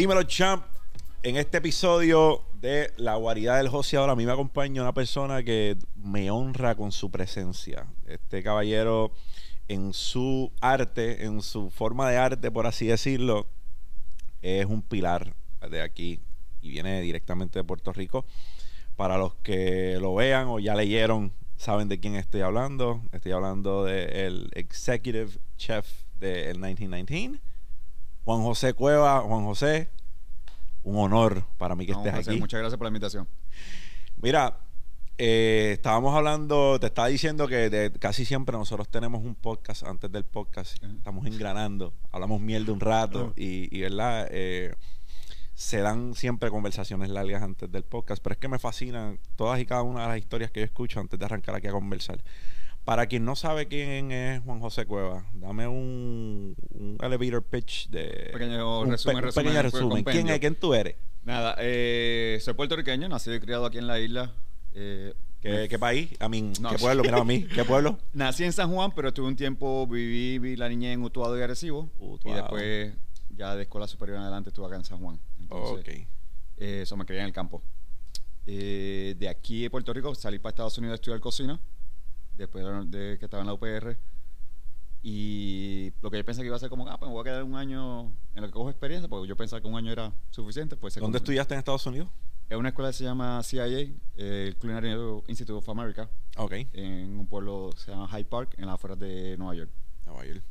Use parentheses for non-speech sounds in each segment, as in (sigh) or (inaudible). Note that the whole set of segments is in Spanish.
Dímelo, champ. En este episodio de La Guarida del Joseador, a mí me acompaña una persona que me honra con su presencia. Este caballero, en su arte, en su forma de arte, por así decirlo, es un pilar de aquí y viene directamente de Puerto Rico. Para los que lo vean o ya leyeron, saben de quién estoy hablando. Estoy hablando del Executive Chef del 1919, Juan José Cueva. Juan José, un honor para mí que No, estés José, aquí. Muchas gracias por la invitación. Mira, eh, estábamos hablando, te estaba diciendo que de- casi siempre nosotros tenemos un podcast antes del podcast, estamos engranando, hablamos mierda un rato y, ¿verdad? Eh, se dan siempre conversaciones largas antes del podcast, pero es que me fascinan todas y cada una de las historias que yo escucho antes de arrancar aquí a conversar. Para quien no sabe quién es Juan José Cueva, dame un, un elevator pitch de Pequeño un resumen, pe- un resumen, pequeño resumen. ¿Quién es? ¿Quién tú eres? Nada, eh, soy puertorriqueño, nacido y criado aquí en la isla. Eh, ¿Qué, qué país? A mí, No. ¿qué pueblo? Mira a mí, ¿qué pueblo? (laughs) Nací en San Juan, pero estuve un tiempo, viví, vi la niñez en Utuado y Arecibo. Utuado. Y después, ya de escuela superior en adelante, estuve acá en San Juan. Entonces, ok. eh, eso me crié en el campo. Eh, de aquí de Puerto Rico salí para Estados Unidos a estudiar cocina, después de que estaba en la UPR. Y lo que yo pensé que iba a ser como, ah, pues me voy a quedar un año en lo que cojo experiencia, porque yo pensaba que un año era suficiente. Pues ¿Dónde cumplió. estudiaste en Estados Unidos? Es una escuela que se llama CIA, eh, el Culinary Institute of America, Ok. en un pueblo que se llama Hyde Park, en las afueras de Nueva York. Nueva York.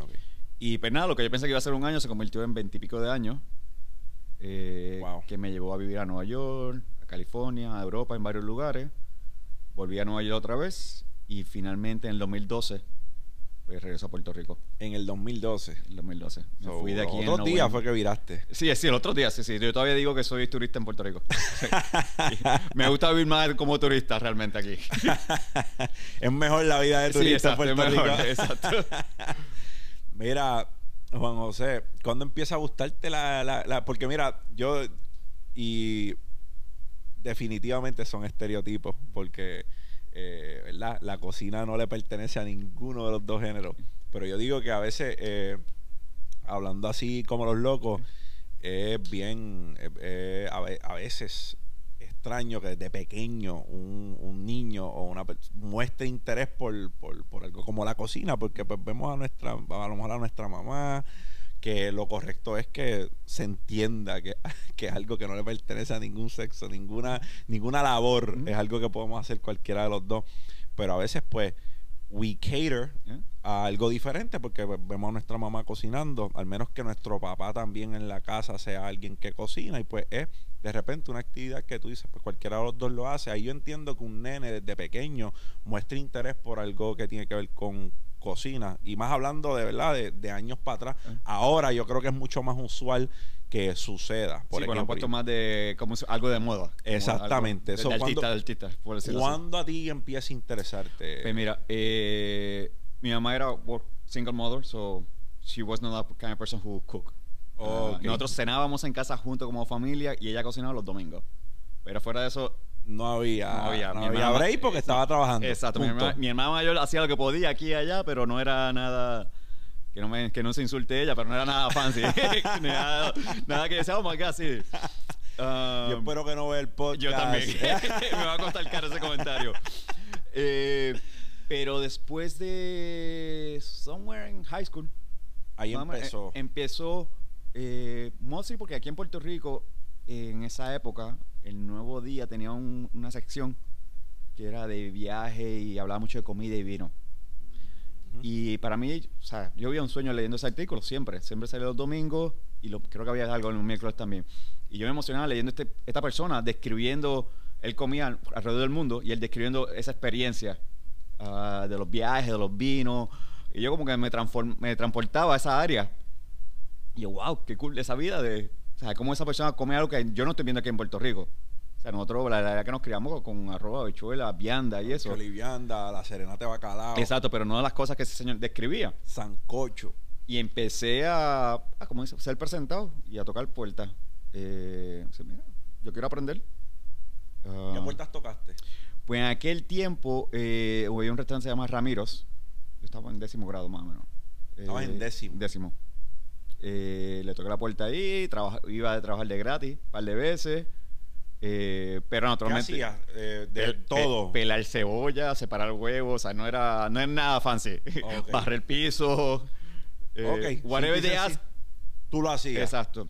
Ok. Y pues nada, lo que yo pensé que iba a ser un año se convirtió en veintipico de años. eh, Wow. Que me llevó a vivir a Nueva York, a California, a Europa, en varios lugares. Volví a Nueva York otra vez. Y finalmente en el 2012, pues regreso a Puerto Rico. En el 2012. En el 2012. Me So, fui de aquí en Otro día fue que viraste. Sí, sí, el otro día, sí, sí. Yo todavía digo que soy turista en Puerto Rico. Sí. (laughs) Me gusta vivir más como turista realmente aquí. (laughs) es mejor la vida de Sí, turista en exacto, Puerto es Rico. (laughs) exacto. Mira, Juan José, ¿cuándo empieza a gustarte la, la, la- Porque mira, yo... Y definitivamente son estereotipos, porque eh, ¿verdad? la cocina no le pertenece a ninguno de los dos géneros. Pero yo digo que a veces, eh, hablando así como los locos, es bien, a, ve- a veces extraño que desde pequeño un, un niño o una muestre interés por, por, por algo como la cocina, porque pues vemos a nuestra, a lo mejor a nuestra mamá, que lo correcto es que se entienda que, (laughs) que es algo que no le pertenece a ningún sexo, ninguna, ninguna labor, es algo que podemos hacer cualquiera de los dos. Pero a veces pues we cater ¿Eh? a algo diferente porque vemos a nuestra mamá cocinando, al menos que nuestro papá también en la casa sea alguien que cocina y pues es de repente una actividad que tú dices, pues cualquiera de los dos lo hace. Ahí yo entiendo que un nene desde pequeño muestre interés por algo que tiene que ver con cocina y más hablando de verdad de, de años para atrás. Eh. Ahora yo creo que es mucho más usual que suceda. Por sí, bueno, ejemplo, puesto más de como algo de moda. Exactamente. algo Eso, de, artista, ¿cuándo- de artista, por decirlo así. ¿Cuándo a ti empieza a interesarte? Pues mira, eh, mi mamá era single mother, so she was not the kind of person who cook. Ah. Nosotros cenábamos en casa juntos como familia y ella cocinaba los domingos. Pero fuera de eso, no había, No había. no había break porque estaba trabajando. exacto, mi hermana, mi hermana mayor hacía lo que podía aquí y allá, pero no era nada... Que no, me, que no se insulte ella, pero no era nada fancy. (laughs) Nada, nada que decía, oh my God, sí. Um, Yo espero que no vea el podcast. Yo también. (laughs) (laughs) Me va a costar caro ese comentario. Eh, pero después de somewhere in high school, Ahí menos, empezó. eh, empezó eh, mostly porque aquí en Puerto Rico, en esa época, el Nuevo Día tenía un- una sección que era de viaje y hablaba mucho de comida y vino. Y para mí, o sea, yo había un sueño leyendo ese artículo siempre. Siempre salía los domingos y lo, creo que había algo en los miércoles también. Y yo me emocionaba leyendo este, esta persona describiendo, él comía alrededor del mundo y él describiendo esa experiencia ah, de los viajes, de los vinos. Y yo como que me, me transportaba a esa área. Y yo, wow, qué cool esa vida de... O sea, cómo esa persona come algo que yo no estoy viendo aquí en Puerto Rico. O sea, nosotros, la verdad que nos criamos con arroz, habichuela, vianda y eso. Cholivianda, la serenata de bacalao, Exacto, pero no las cosas que ese señor describía. sancocho. Y empecé a, a como dice, ser presentado y a tocar puertas. Eh, mira, yo quiero aprender. Ah, ¿Qué puertas tocaste? Pues en aquel tiempo eh, había un restaurante que se llama Ramiros. Yo estaba en décimo grado más o menos. Estabas en décimo. Décimo. Eh, le toqué la puerta ahí, iba a trabajar de gratis un par de veces. eh, pero ¿Qué naturalmente. hacías? Eh, de Pel- todo. pe- pelar cebolla, separar huevos, o sea, no era, no es nada fancy. (laughs) Barrer el piso. eh, Ok, Whatever they ask. Tú lo hacías. Exacto.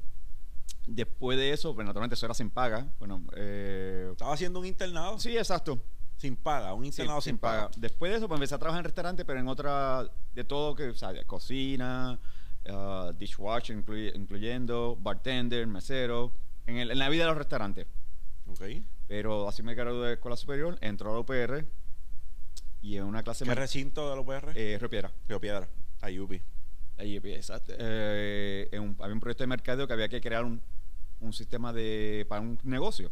Después de eso, pues naturalmente eso era sin paga. Bueno, eh, Estaba haciendo un internado sí, exacto. sin paga. Un Sí, internado sin, paga. Después de eso, pues empecé a trabajar en restaurante, pero en otra, de todo que, o sea, cocina, ah, dishwasher, incluy- incluyendo bartender, mesero, en, el- en la vida de los restaurantes. Ok. Pero así me gradué de escuela superior, entró a la UPR y en una clase ¿Qué recinto de la UPR? eh, Río Piedra. Río Piedra. Ayubi. Ahí, exacto. Eh, en un- había un proyecto de mercadeo que había que crear un, un sistema de para un negocio.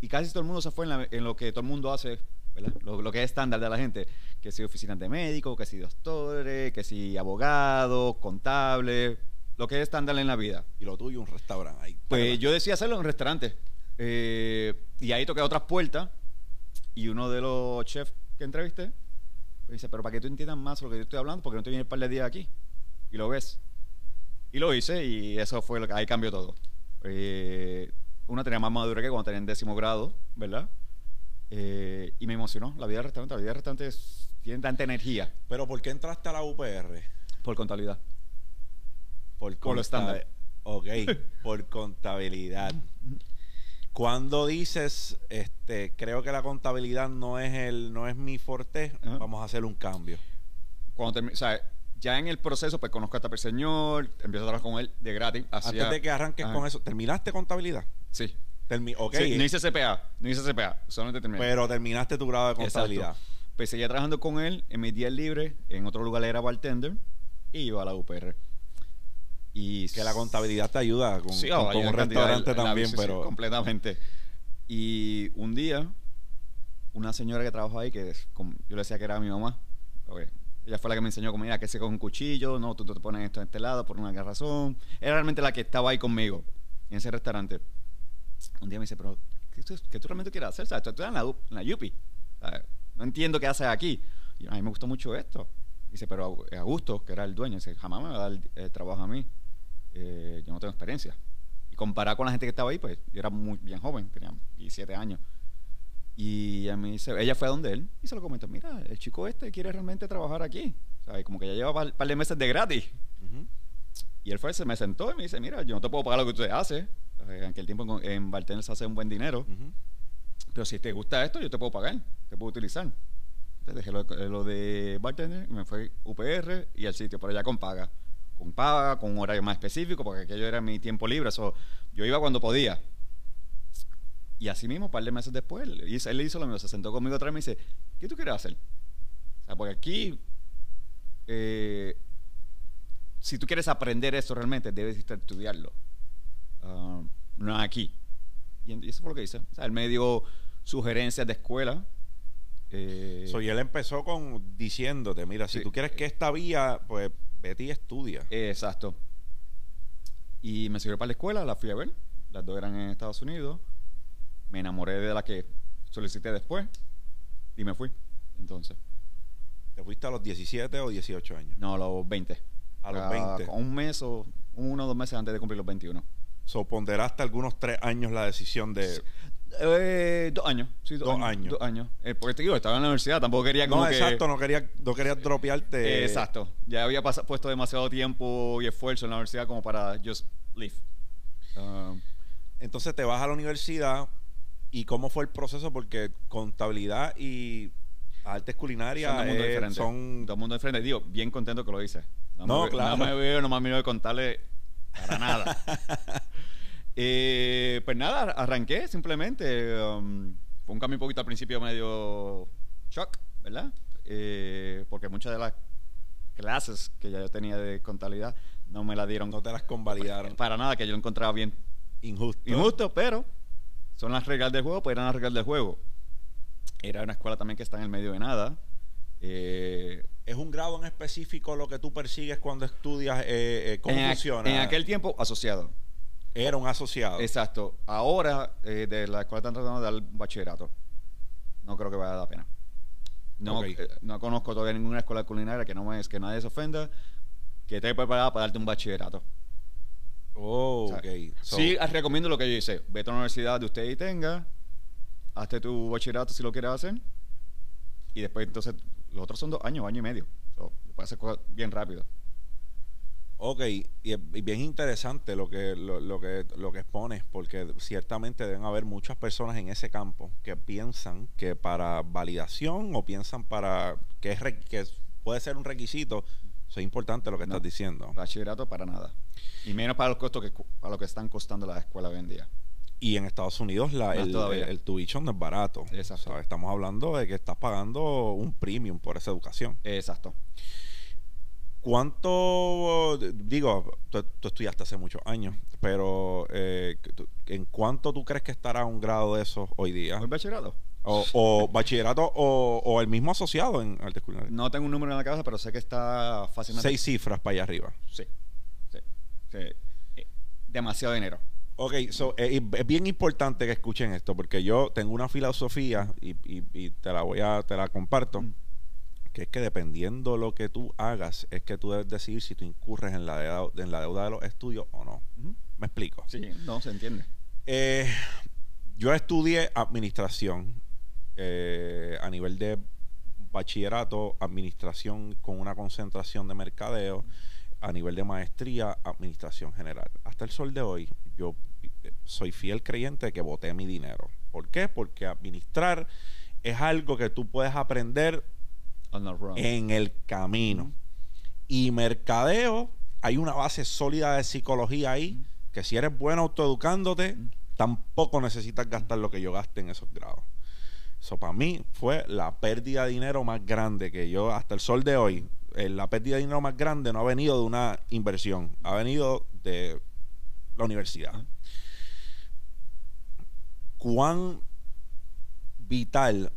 Y casi todo el mundo se fue en, la- en lo que todo el mundo hace, ¿verdad? Lo, lo que es estándar de la gente. Que si oficinas de médicos, que si doctores, que si abogados, contables, lo que es estándar en la vida. Y lo tuyo, un restaurante. Ahí. Pues yo decía hacerlo en restaurante. Eh, y ahí toqué otras puertas. Y uno de los chefs que entrevisté me dice: Pero para que tú entiendas más lo que yo estoy hablando, porque no te viene el par de días aquí. Y lo ves. Y lo hice, y eso fue lo que ahí cambió todo. Eh, una tenía más madura que cuando tenía en décimo grado, ¿verdad? Eh, y me emocionó la vida del restaurante. La vida del restaurante es- tiene tanta energía Pero ¿por qué entraste a la UPR? por contabilidad. Por, Por lo estándar. Ok, (laughs) por contabilidad. Cuando dices, este, creo que la contabilidad no es el, no es mi forte, vamos a hacer un cambio. cuando o sea, ya en el proceso, pues conozco a este señor, empiezo a trabajar con él de gratis. Antes de que arranques con eso, ¿terminaste contabilidad? Sí. Termi- ok, Sí, no hice CPA, no hice CPA, solamente terminé. pero terminaste tu grado de contabilidad. Exacto. Pues seguía trabajando con él en mis días libres, en otro lugar era bartender, y iba a la UPR. Y Que la contabilidad te ayuda con, Sí, con- oh, con un restaurante la- también, sí, pero completamente. Y un día, una señora que trabajó ahí, que como- yo le decía que era mi mamá, porque ella fue la que me enseñó como, mira, que se con un cuchillo, no, tú, tú te pones esto en este lado por una razón. Era realmente la que estaba ahí conmigo, en ese restaurante. Un día me dice, pero, ¿qué tú, qué tú realmente quieres hacer? O sea, tú estás en la, en la Yupi. O sea, no entiendo qué haces aquí. Y yo, a mí me gustó mucho esto. Dice, pero a Augusto, que era el dueño, dice, jamás me va a dar el, el trabajo a mí. Eh, yo no tengo experiencia. Y comparado con la gente que estaba ahí, pues yo era muy bien joven, tenía 17 años. Y ella me dice, ella fue a donde él y se lo comentó, mira, el chico este quiere realmente trabajar aquí. O sea, como que ya lleva un par de meses de gratis. Ujú. Y él fue, se me sentó y me dice, mira, yo no te puedo pagar lo que usted hace. En aquel tiempo en, en bartender se hace un buen dinero. Ujú. Pero si te gusta esto, yo te puedo pagar, te puedo utilizar. Entonces dejé lo, lo de bartender y me fui UPR y al sitio, pero ya con paga. Con paga, con un horario más específico, porque aquello era mi tiempo libre. eso yo iba cuando podía. Y así mismo, un par de meses después, él hizo, él hizo lo mismo, se sentó conmigo otra vez y me dice, ¿qué tú quieres hacer? O sea, porque aquí, eh, si tú quieres aprender esto realmente, debes estudiarlo. Ah, no aquí. Y eso fue lo que hice. O sea, él me dio sugerencias de escuela. eh, So, y él empezó con diciéndote, mira, si Sí. tú quieres que esta vía, pues vete y estudia. Exacto. Y me sirvió para la escuela, la fui a ver. Las dos eran en Estados Unidos. Me enamoré de la que solicité después y me fui. Entonces, ¿Te fuiste a los 17 o 18 años? no, a los 20. A los Ah, 20. con Un mes o uno o dos meses antes de cumplir los 21. So, ponderaste algunos tres años la decisión de... Eh, dos años. Sí, dos, Dos años. años. Dos años. Eh, porque te digo, estaba en la universidad, tampoco quería como No, que... exacto, no quería, no quería dropearte. Eh, exacto. Ya había puesto demasiado tiempo y esfuerzo en la universidad como para just leave. Ah, Entonces te vas a la universidad y cómo fue el proceso porque contabilidad y artes culinarias son dos mundos eh, diferentes. son Dos mundos diferentes. Digo, bien contento que lo hice. No, me, ve- claro. No me veo, no me miro de contarle para nada. (laughs) Eh, pues nada, arranqué simplemente. um, fue un cambio un poquito al principio medio shock, ¿verdad? Eh, porque muchas de las clases que ya yo tenía de contabilidad no me la dieron no te las convalidaron. para nada, que yo lo encontraba bien Injusto. injusto, pero son las reglas del juego, pues eran las reglas del juego. Era una escuela también que está en el medio de nada. Eh, ¿Es un grado en específico lo que tú persigues cuando estudias? eh, eh, ¿Cómo en, aqu- en aquel tiempo, asociado. Era un asociado. Exacto. Ahora, eh, de la escuela están tratando de dar bachillerato. No creo que valga la pena. No, eh, no conozco todavía ninguna escuela culinaria que no es que nadie se ofenda, que esté preparada para darte un bachillerato. Oh, O sea, ok. So, sí, ah, recomiendo lo que yo hice. Vete a la universidad de usted y tenga, hazte tu bachillerato si lo quieres hacer, y después entonces los otros son dos años, año y medio. So, lo puedes hacer cosas bien rápido. Ok, y bien interesante lo que, lo, lo que lo que expones, porque ciertamente deben haber muchas personas en ese campo que piensan que para validación o piensan para que es que puede ser un requisito, eso es importante lo que No. estás diciendo. Bachillerato para nada. Y menos para los costos que para lo que están costando las escuelas hoy en día. Y en Estados Unidos la, el, el, el tuition no es barato. Exacto. O sea, estamos hablando de que estás pagando un premium por esa educación. Exacto. ¿Cuánto, digo, tú, tú estudiaste hace muchos años, pero eh, ¿en cuánto tú crees que estará un grado de eso hoy día? ¿Hoy bachillerato? O, o bachillerato o, o el mismo asociado en artes culinarias. No tengo un número en la cabeza, pero sé que está fácilmente. Seis cifras para allá arriba. Sí. Sí. Sí. Eh, Demasiado dinero. Ok, so, eh, es bien importante que escuchen esto, porque yo tengo una filosofía y, y- y te la voy a, te la comparto, Mm. Que es que dependiendo lo que tú hagas, es que tú debes decidir si tú incurres en la deuda, en la deuda de los estudios o no. ¿Me explico? Sí, no se entiende. Eh, yo estudié administración eh, a nivel de bachillerato, administración con una concentración de mercadeo, a nivel de maestría, administración general. Hasta el sol de hoy, yo eh, soy fiel creyente de que boté mi dinero. ¿Por qué? Porque administrar es algo que tú puedes aprender. En el camino. Y mercadeo, hay una base sólida de psicología ahí, que si eres bueno autoeducándote, tampoco necesitas gastar lo que yo gasté en esos grados. Eso para mí fue la pérdida de dinero más grande que yo, hasta el sol de hoy, eh, la pérdida de dinero más grande no ha venido de una inversión, ha venido de la universidad. ¿Cuán vital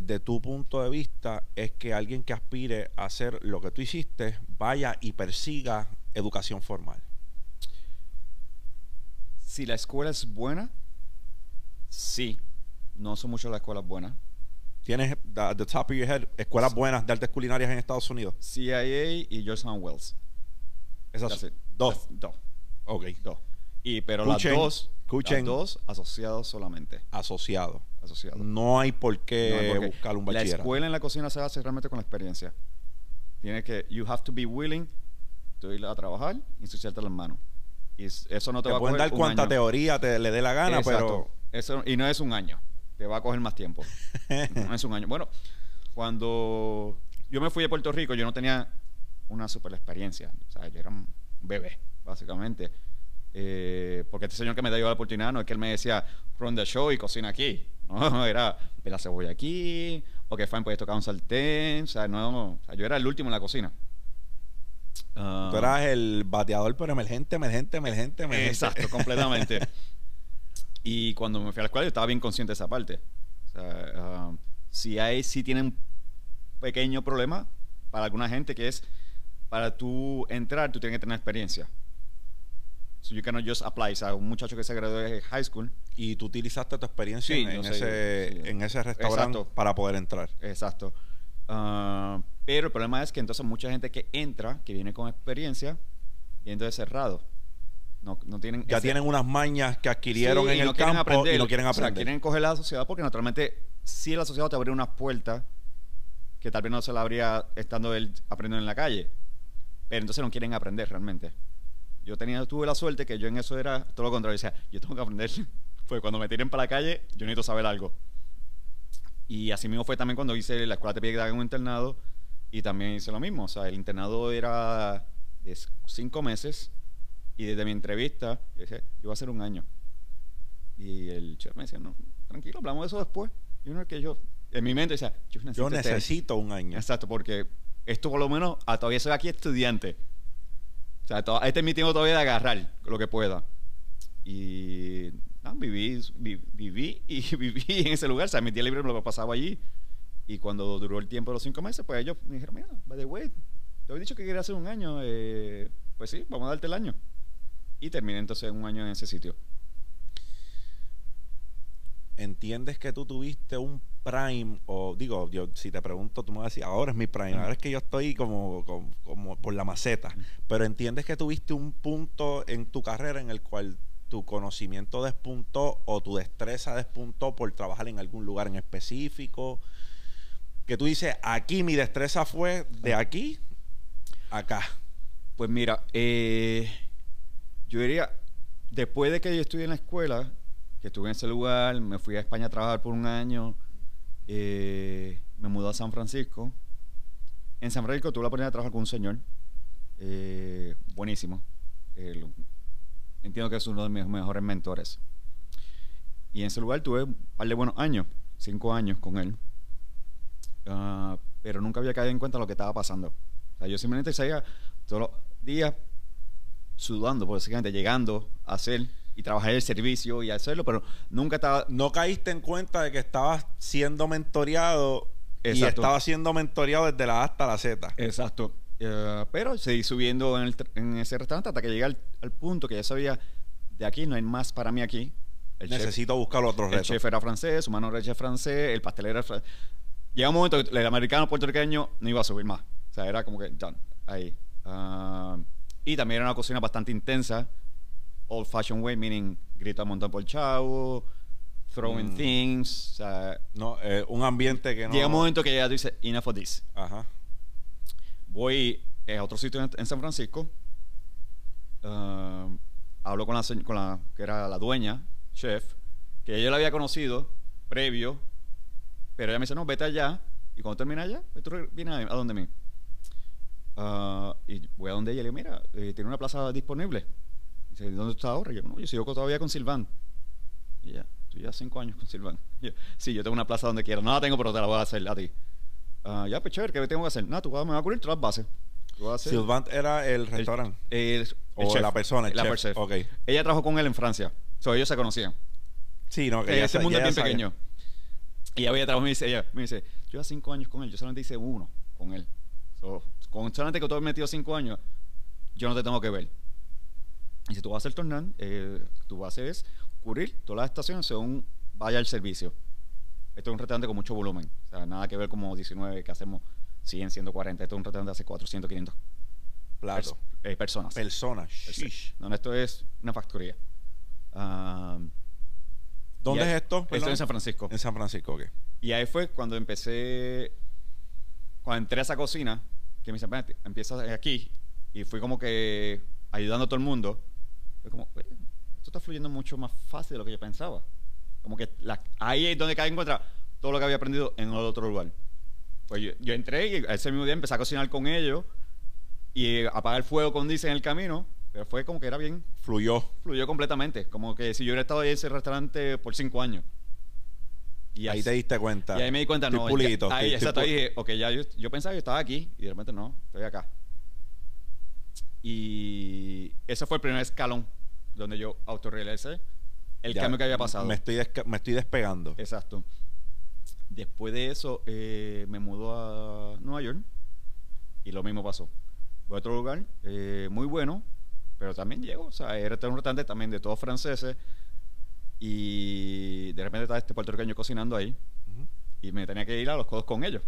desde tu punto de vista es que alguien que aspire a hacer lo que tú hiciste vaya y persiga educación formal? Si la escuela es buena, sí. No son muchas las escuelas buenas. ¿Tienes, at the top of your head, escuelas buenas de artes culinarias en Estados Unidos? CIA y Georgetown Wells. Esas That's dos. That's- dos. Ok. Dos. Y pero Escuchen, las dos, escuchen. las dos asociados solamente. Asociados. Asociados. No hay por No qué hay por qué. buscar un La bachillerato. escuela en la cocina se hace realmente con la experiencia. Tiene que, you have to be willing to ir a trabajar y ensuciarte las manos. Y eso no te, Te va a coger dar un año. teoría te le dé la gana, Exacto. Eso, y no es un año. Te va a coger más tiempo. pero... (laughs) No es un año. Bueno, cuando yo me fui de Puerto Rico, yo no tenía una super experiencia. O sea, yo era un bebé, básicamente. Eh, porque este señor que me dio la oportunidad no es que él me decía, run the show y cocina aquí. (laughs) No, era, ve la cebolla aquí, o que fine, puedes tocar un sartén. O sea, no, o sea, yo era el último en la cocina. Ah, Tú eras el bateador, pero emergente, emergente, emergente, emergente. Exacto, completamente. (laughs) y cuando me fui a la escuela yo estaba bien consciente de esa parte. O sea, ah, si hay, si tienen un pequeño problema para alguna gente que es para tú entrar, tú tienes que tener experiencia. So you cannot just apply. O sea, un muchacho que se graduó de high school, Y tú utilizaste tu experiencia Sí, en, en sé, ese, sí. en ese restaurante Exacto. para poder entrar. exacto. Ah, pero el problema es que entonces mucha gente que entra, que viene con experiencia, viene de cerrado. No, no tienen Ya ese- tienen unas mañas que adquirieron Sí, en el no quieren campo aprender. y no quieren O sea, aprender. quieren coger la sociedad porque naturalmente sí la sociedad te abre unas puertas que tal vez no se la abría estando él aprendiendo en la calle. Pero entonces no quieren aprender realmente. Yo tenía, tuve la suerte que yo en eso era todo lo contrario. Decía, yo tengo que aprender. (laughs) Pues cuando me tiren para la calle, yo necesito saber algo. Y así mismo fue también cuando hice la escuela te hagan un internado y también hice lo mismo. O sea, el internado era de cinco meses y desde mi entrevista yo decía, yo voy a hacer un año. Y el chef me decía, no, tranquilo, hablamos de eso después. Y uno que yo, en mi mente decía, yo necesito, Yo este- necesito un año. Exacto, porque esto por lo menos, ah, todavía soy aquí estudiante. O sea, to- este es mi tiempo todavía de agarrar lo que pueda. Y no, viví, vi- viví y (laughs) viví en ese lugar. O sea, mi día libre me lo pasaba allí. Y cuando duró el tiempo de los cinco meses, pues ellos me dijeron, mira, by the way, te había dicho que quería hacer un año. eh, pues sí, vamos a darte el año. Y terminé entonces un año en ese sitio. Entiendes que tú tuviste un prime, o digo, yo si te pregunto, tú me vas a decir, ahora es mi prime, ahora es que yo estoy como, como, como por la maceta, pero entiendes que tuviste un punto en tu carrera en el cual tu conocimiento despuntó o tu destreza despuntó por trabajar en algún lugar en específico, que tú dices, aquí mi destreza fue de aquí a acá. Pues mira, eh, yo diría, después de que yo estudié en la escuela, estuve en ese lugar, me fui a España a trabajar por un año, eh, me mudé a San Francisco. En San Francisco tuve la oportunidad de trabajar con un señor, eh, buenísimo. Entiendo que es uno de mis mejores mentores. Y en ese lugar tuve un par de buenos años, cinco años con él. Ah, pero nunca había caído en cuenta lo que estaba pasando. O sea, yo simplemente seguía todos los días sudando, básicamente llegando a hacer y trabajar el servicio y hacerlo, pero nunca estaba... No caíste en cuenta de que estabas siendo mentoreado y Exacto. estabas siendo mentoreado desde la A hasta la Z. Exacto. Eh, pero seguí subiendo en, el en ese restaurante hasta que llegué al, al punto que ya sabía, de aquí no hay más para mí aquí. El chef- Necesito buscar otros El retos. chef era francés, su mano era chef francés, el pastelero era francés. Llega un momento que el americano puertorriqueño no iba a subir más. O sea, era como que done, ahí. Ah, y también era una cocina bastante intensa. Old fashioned way, meaning grita montón por el chavo, throwing Mm. things. O sea, No, eh, un ambiente que no. llega un momento que ya tú dices, enough of this. Ajá. Voy eh, a otro sitio en, en San Francisco. ah, hablo con la, con la que era la dueña, chef, que yo la había conocido previo, pero ella me dice, no, vete allá. Y cuando termina allá, pues tú vienes a, a donde mí. Ah, y voy a donde ella y le digo, mira, eh, tiene una plaza disponible. Dice, ¿dónde estás ahora? Y yo, no, yo sigo todavía con Silván. Y ella, tú ya cinco años con Silván. Y yo, sí, yo tengo una plaza donde quiera. No la tengo, pero te la voy a hacer a ti. Ah, ya, pues chévere, ¿qué tengo que hacer? Nada, tú vas, me vas a cubrir todas las bases. Tú vas a hacer- Sylvant era el restaurante. el- el O chef. la persona, el La chef. per- chef. Ok. Ella trabajó con él en Francia. So, ellos se conocían. Sí, no, que Eh, ya ese sa- mundo ya es bien sabía. pequeño. Y ella había trabajado, me dice, ella me dice, yo hace cinco años con él, yo solamente hice uno con él. So, con solamente que tú has metido cinco años, yo no te tengo que ver. Y si tú vas a hacer tornado, eh, a hacer es cubrir todas las estaciones según vaya el servicio. Esto es un restaurante con mucho volumen. O sea, nada que ver como 19 que hacemos 100, 140. Esto es un restaurante de hace 400, 500 Plato. pers- eh, personas. Personas. No, esto es una factoría. Ah, ¿Dónde y ahí- es esto? Esto en San Francisco. En San Francisco, ok. Y ahí fue cuando empecé, cuando entré a esa cocina, que me dice, "Ven, empieza aquí. Y fui como que ayudando a todo el mundo. Fue como, "Oye, esto está fluyendo mucho más fácil de lo que yo pensaba. Como que la- ahí es donde caí en contra todo lo que había aprendido en otro lugar. Pues yo, yo entré y ese mismo día empecé a cocinar con ellos y apagar el fuego con dice en el camino. Pero fue como que era bien Fluyó. fluyó completamente. Como que si yo hubiera estado ahí en ese restaurante por cinco años. Y ahí así- te diste cuenta. y ahí me di cuenta, Estoy no. pulidito, ya- ahí, estoy- exacto, estoy dije, ok, ya yo, yo pensaba que estaba aquí y de repente no, estoy acá. Y ese fue el primer escalón donde yo autorrealicé el Ya, cambio que había pasado. Me estoy, me estoy despegando. Exacto. Después de eso, eh, me mudó a Nueva York y lo mismo pasó. Voy a otro lugar eh, muy bueno, pero también llego. O sea, era un restaurante también de todos franceses y de repente estaba este puertorriqueño cocinando ahí Ujú, y me tenía que ir a los codos con ellos.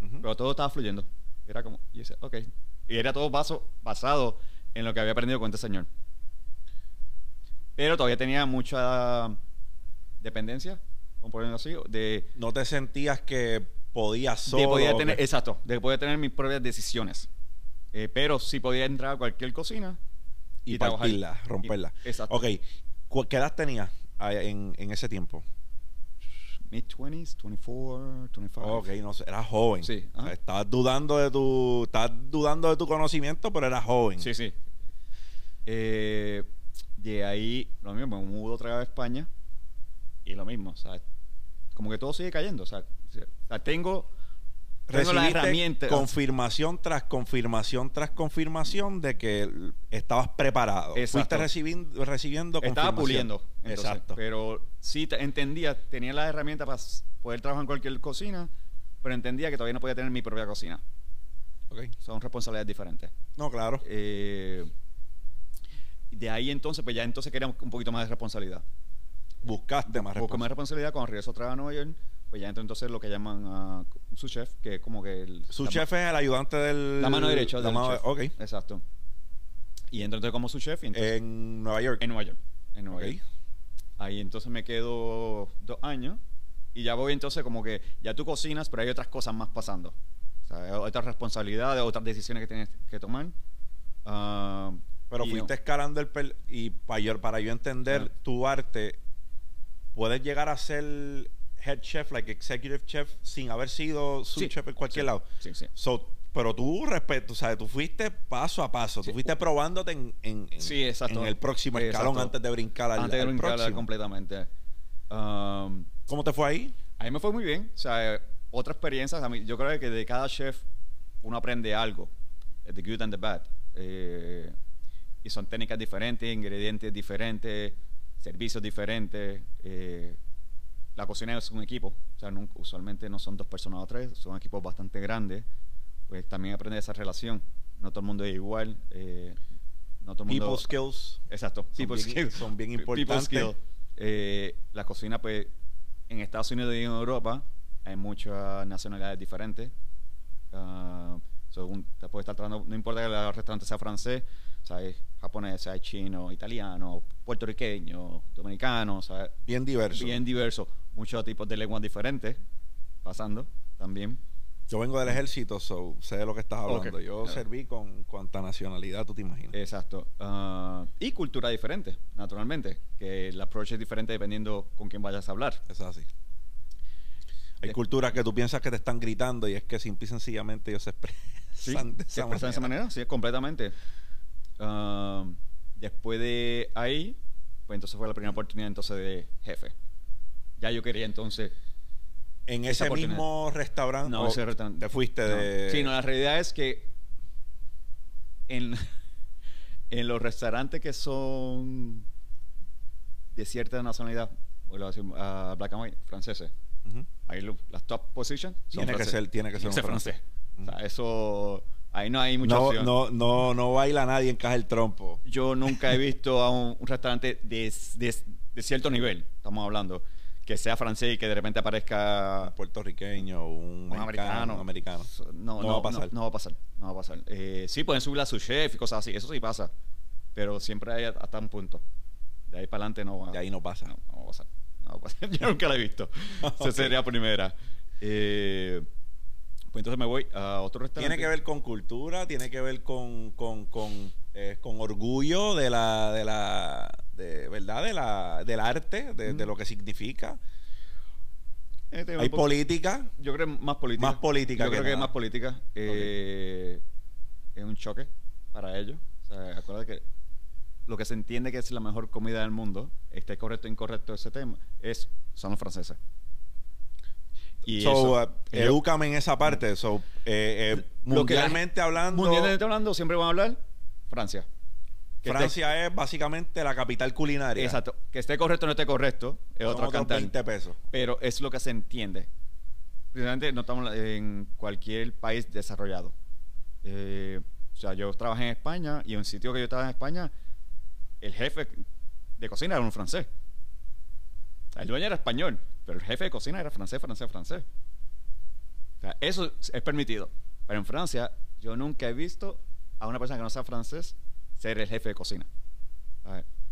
ujú. Pero todo estaba fluyendo. Era como, y dice, ok. Y era todo baso, basado en lo que había aprendido con este señor. Pero todavía tenía mucha dependencia, vamos a ponerlo así, de, No te sentías que podías solo. de tener, que- exacto, de poder tener mis propias decisiones. Eh, pero sí podía entrar a cualquier cocina y, trabajar. partirla, romperla. Y- exacto. Ok. ¿Cu- ¿Qué edad tenías ah, en, en ese tiempo? Mid-20s, 24, 25. Ok, no sé, eras joven. Sí, ajá. estabas dudando de tu, estabas dudando de tu conocimiento, pero eras joven. Sí, sí. Eh, de ahí, lo mismo, me mudo otra vez a España y lo mismo, o sea, como que todo sigue cayendo, o sea, o sea, tengo, Recibiste herramienta. confirmación tras confirmación tras confirmación de que estabas preparado. Exacto. Fuiste recibiendo, recibiendo Estaba puliendo. entonces, Exacto. Pero sí te- entendía, tenía las herramientas para poder trabajar en cualquier cocina, pero entendía que todavía no podía tener mi propia cocina. Ok. Son responsabilidades diferentes. No, claro. Eh, de ahí entonces, pues ya entonces quería un poquito más de responsabilidad. buscaste más Busco más responsabilidad cuando regreso a Nueva York. Pues ya entro entonces lo que llaman ah, su chef, que es como que el, Su chef es el ayudante del... La mano derecha la mano- chef. Ok. Exacto. Y entro entonces como su chef y entonces- En Nueva York. en Nueva York. En Nueva. York. Ahí entonces me quedo dos años y ya voy entonces como que ya tú cocinas, pero hay otras cosas más pasando. O sea, hay otras responsabilidades, otras decisiones que tienes que tomar. Ah, Pero fuiste escalando el... pel- y para yo, para yo entender tu arte, puedes llegar a ser head chef, like executive chef, sin haber sido su Sí, chef en cualquier sí, lado. Sí, sí. So, pero tú respeto, o sea, tú fuiste paso a paso, tú fuiste probándote en, en, en- Sí, exacto. en el próximo escalón Exacto. antes de brincar al, Antes de al brincar próximo. completamente. Ah, ¿Cómo te fue ahí? A mí me fue muy bien. O sea, otra experiencia. A mí, yo creo que de cada chef uno aprende algo. eh, The good and the bad. Eh, y son técnicas diferentes, ingredientes diferentes, servicios diferentes. eh, la cocina es un equipo. O sea, usualmente no son dos personas o tres, son equipos bastante grandes. Pues también aprende esa relación. No todo el mundo es igual. eh, no todo el mundo... People skills. Exacto. People bien- skills. son bien Pe- people importantes. skill. Eh, la cocina, pues, en Estados Unidos y en Europa hay muchas nacionalidades diferentes. Ah, so, un- te puede estar tratando, no importa que el restaurante sea francés, o sea, hay japonés, hay chino, italiano, puertorriqueño, dominicano, o sea, Bien diverso. bien diverso. Muchos tipos de lenguas diferentes pasando también. Yo vengo del ejército, so sé de lo que estás hablando. Yo serví con cuanta nacionalidad tú te imaginas. Exacto. Ah, y cultura diferente, naturalmente. Que el approach es diferente dependiendo con quién vayas a hablar. Es así. Hay De- culturas que tú piensas que te están gritando y es que simple y sencillamente ellos se expresan de se esa expresa de esa manera. manera, sí, completamente. Después de ahí, pues entonces fue la primera oportunidad entonces de jefe. Ya yo quería entonces... En ese mismo restaurante, No, ese restaurante- te fuiste no. de... Sí, no, la realidad es que en, (laughs) en los restaurantes que son de cierta nacionalidad, voy a decir, ah, black and white, franceses, ahí lo- las top positions son Tiene que ser- tiene que ser un francés. francés. O sea, eso, ahí no hay mucha No, opción. no, no, no baila nadie en caja el trompo. Yo nunca he visto a un, un restaurante de, de- de cierto nivel, estamos hablando, que sea francés y que de repente aparezca Un puertorriqueño, un, un americano. un americano. No, no, va a pasar. No, va a pasar. No va a pasar. Eh, sí, pueden subir a su chef y cosas así. Eso sí pasa. Pero siempre hay hasta un punto. De ahí para adelante no va De ahí no pasa. No, no va a pasar. No va a pasar. (laughs) Yo nunca la he visto. (laughs) Esa sería primera. Eh, pues entonces me voy a otro restaurante. Tiene que ver con cultura, tiene que ver con, con, con, eh, con orgullo de la, de la, de verdad, de la, del arte, de, de Mm. lo que significa. Tiene Hay política. Yo creo que más política. Más política Yo que creo que es más política. Eh, Es un choque para ellos. O sea, acuérdate que lo que se entiende que es la mejor comida del mundo, esté correcto o incorrecto ese tema, es, son los franceses. Y so, eso, uh, edúcame en esa parte. So, eh, eh, la- mundialmente hablando, mundialmente hablando, siempre van a hablar Francia. Que esté- Francia es básicamente la capital culinaria. exacto. Que esté correcto o no esté correcto, es. 20 pesos. pero es lo que se entiende. Precisamente no estamos en cualquier país desarrollado. Eh, o sea, yo trabajé en España y en un sitio que yo estaba en España, el jefe de cocina era un francés. El dueño era español, pero el jefe de cocina era francés, francés, francés. O sea, eso es permitido. Pero en Francia, yo nunca he visto a una persona que no sea francés ser el jefe de cocina.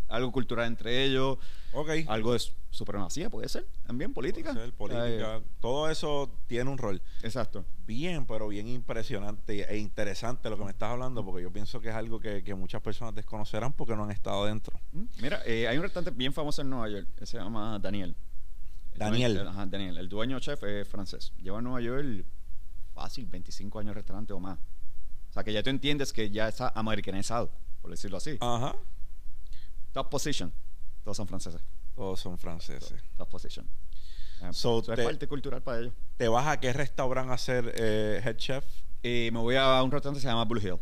Algo cultural entre ellos, Ok. algo de supremacía, puede ser, también política. Puede ser, política. Todo eso tiene un rol. exacto. Bien, pero bien impresionante e interesante lo que me estás hablando, porque yo pienso que es algo que, que muchas personas desconocerán porque no han estado dentro. Mm, Mira, eh, hay un restaurante bien famoso en Nueva York, que se llama Daniel. El Daniel. ajá, Daniel. El dueño chef es francés. Lleva en Nueva York fácil 25 años de restaurante o más. O sea, que ya tú entiendes que ya está americanizado, por decirlo así. Ajá. Top position. Todos son franceses. Todos son franceses. Top position. Eh, So, eso te- es parte cultural para ellos. ¿Te vas a qué restaurante a ser eh, head chef? Eh, me voy a un restaurante que se llama Blue Hill.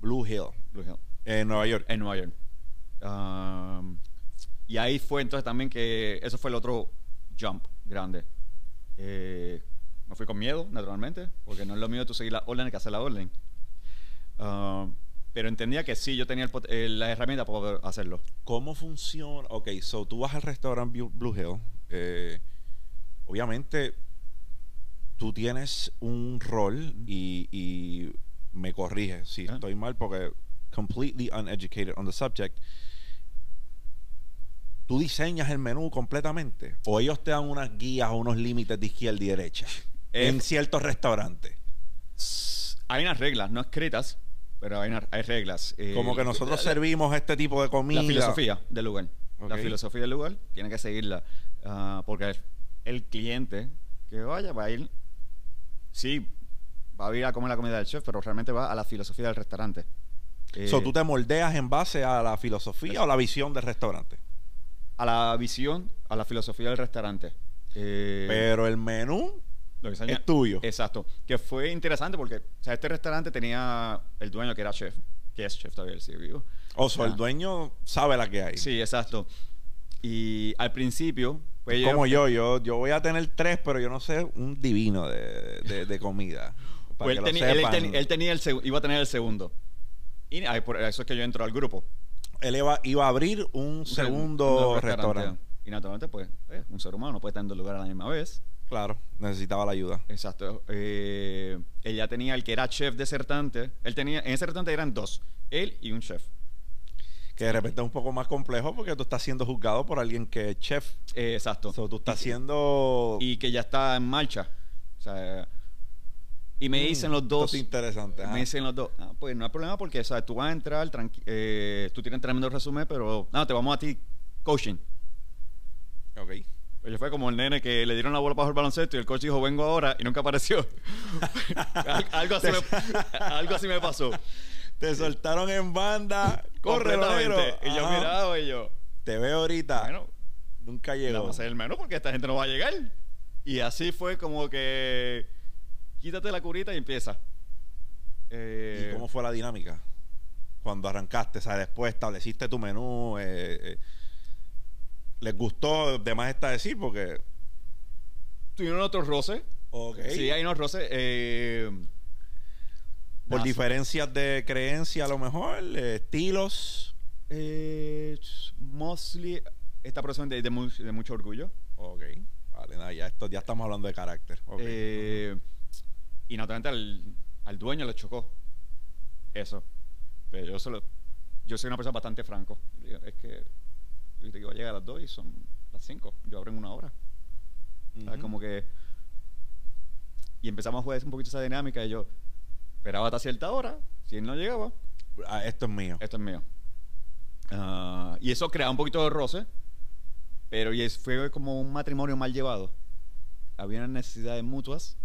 Blue Hill, Blue Hill. en Nueva York. en Nueva York. Um, y ahí fue entonces también que eso fue el otro jump grande. Eh, me fui con miedo, naturalmente, porque no es lo mío tú seguir la orden que hacer la orden. Um, pero entendía que sí, yo tenía el eh, la herramienta para poder hacerlo. ¿Cómo funciona? Ok, so tú vas al restaurante Blue- Hill. eh, obviamente, tú tienes un rol y, y me corriges si estoy mal porque completely uneducated on the subject. ¿Tú diseñas el menú completamente? ¿O ellos te dan unas guías o unos límites de izquierda y derecha? Eh, en ciertos restaurantes. Hay unas reglas, no escritas, pero hay, unas- hay reglas. eh, Como que nosotros la- servimos este tipo de comida. La filosofía del lugar. La filosofía del lugar tiene que seguirla. ah, porque el, el cliente que vaya va a ir. Sí, va a ir a comer la comida del chef, pero realmente va a la filosofía del restaurante. Eh, So, tú te moldeas en base a la filosofía o la visión del restaurante. A la visión, a la filosofía del restaurante. Eh, Pero el menú lo que enseña- es tuyo. Exacto. Que fue interesante porque o sea, este restaurante tenía el dueño que era chef, que es chef todavía, sigue vivo. o sea, el dueño sabe la que hay. Sí, exacto. Y al principio, pues Como yo, yo, yo voy a tener tres, pero yo no sé un divino de, de- de comida. (laughs) Para Pues que él, lo él, tenía el iba a tener el segundo. Y por eso es que yo entro al grupo. Él iba, iba a abrir un, Un segundo segundo restaurante. Y naturalmente, pues, eh, un ser humano no puede estar en dos lugares a la misma vez. Claro, necesitaba la ayuda. Exacto. Eh, él ya tenía el que era chef de ese restaurante. Él tenía, en ese restaurante eran dos, él y un chef. Que de repente es un poco más complejo porque tú estás siendo juzgado por alguien que es chef. Eh, exacto. So, tú estás Y- siendo... Y que ya está en marcha. O sea, y me Mm, dicen los esto dos. es interesante. Me dicen los dos, ah, pues no hay problema porque ¿sabes? tú vas a entrar, eh, tú tienes tremendo resumen, pero no, te vamos a ti coaching. Ok. Pues yo fue como el nene que le dieron la bola bajo el baloncesto y el coach dijo, vengo ahora y nunca apareció. Al- (laughs) algo, así me, algo así me pasó. Te soltaron en banda. Corre. Y yo miraba y yo, Te veo ahorita. bueno, Nunca le llegó. vamos a hacer el menú porque esta gente no va a llegar. Y así fue como que quítate la curita y empieza. Eh, ¿Y cómo fue la dinámica? Cuando arrancaste, o sea, después estableciste tu menú. eh, eh, ¿Les gustó? De más está decir, porque. Tuvieron otros roces. Ok. Sí, hay unos roces. eh, Por diferencias de creencia, a lo mejor, eh, estilos. Eh, mostly esta persona de, de mu- de mucho orgullo. Ok. Vale, nada, ya, esto, ya estamos hablando de carácter. Eh, y naturalmente al, al dueño le chocó eso. Pero yo solo, yo soy una persona bastante franco. Es que yo te iba a llegar a las 2 y son las 5. Yo abro en una hora. ¿Sabes? Ujú. Como que. Y empezamos a jugar un poquito esa dinámica. Y yo esperaba hasta cierta hora. Si él no llegaba, Ah, esto es mío. esto es mío. Ah, y eso crea un poquito de roce, pero y es- fue como un matrimonio mal llevado. Había unas necesidades mutuas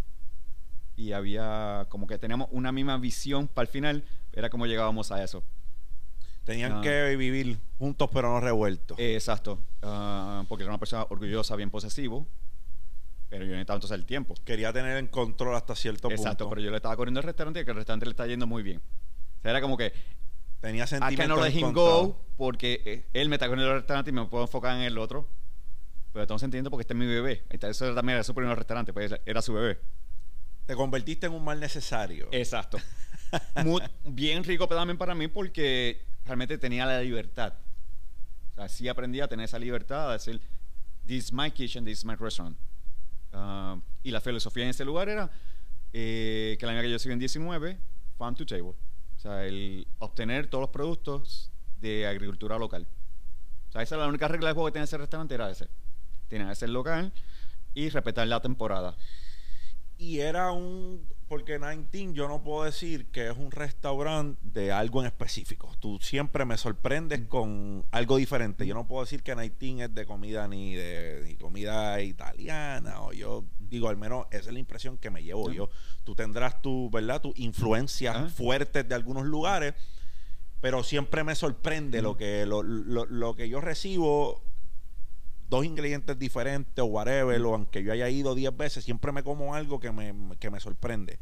y había como que teníamos una misma visión para el final, era como llegábamos a eso. Tenían Ah. que vivir juntos, pero no revueltos. Eh, exacto, Ah, porque era una persona orgullosa, bien posesivo, pero yo necesitaba entonces el tiempo. Quería tener en control hasta cierto Exacto, punto. pero yo le estaba corriendo al restaurante y que el restaurante le está yendo muy bien. O sea, era como que Tenía I sentimientos cannot let him go porque eh, él me está con el restaurante y me puedo enfocar en el otro. Pero estamos entendiendo porque este es mi bebé. Entonces, Eso también era su primer restaurante, pues era su bebé. Te convertiste en un mal necesario. Exacto. (laughs) Muy- bien rico también para mí porque realmente tenía la libertad. O sea, sí aprendí a tener esa libertad, a decir, this is my kitchen, this is my restaurant. Ah, y la filosofía en ese lugar era eh, que la año que yo sigo en 19, farm to table. O sea, el obtener todos los productos de agricultura local. O sea, esa era la única regla de juego que tenía ese restaurante, era ese. Que ser local y respetar la temporada. Y era un. Porque 19, yo no puedo decir que es un restaurante de algo en específico. Tú siempre me sorprendes con algo diferente. Yo no puedo decir que 19 es de comida ni de ni comida italiana. O yo digo, al menos esa es la impresión que me llevo Ajá. yo. Tú tendrás tu, ¿verdad? Tus influencias Ajá. fuertes de algunos lugares. Pero siempre me sorprende lo Ujú. que lo, lo- lo que yo recibo dos ingredientes diferentes o whatever, o aunque yo haya ido 10 veces, siempre me como algo que me, que me sorprende.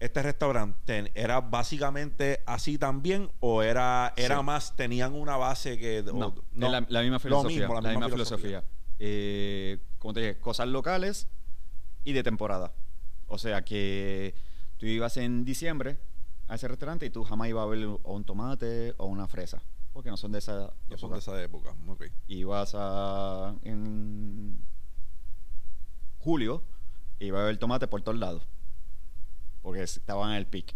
Este restaurante era básicamente así también o era era Sí. más tenían una base que o- No, la, la misma lo filosofía. mismo, la, misma filosofía. Eh, como te dije, cosas locales y de temporada. O sea que tú ibas en diciembre a ese restaurante y tú jamás ibas a ver o un tomate o una fresa, porque no son de esa No son de esa época. Ok. Ibas a en julio y iba a ver tomate por todos lados, porque estaban en el pic.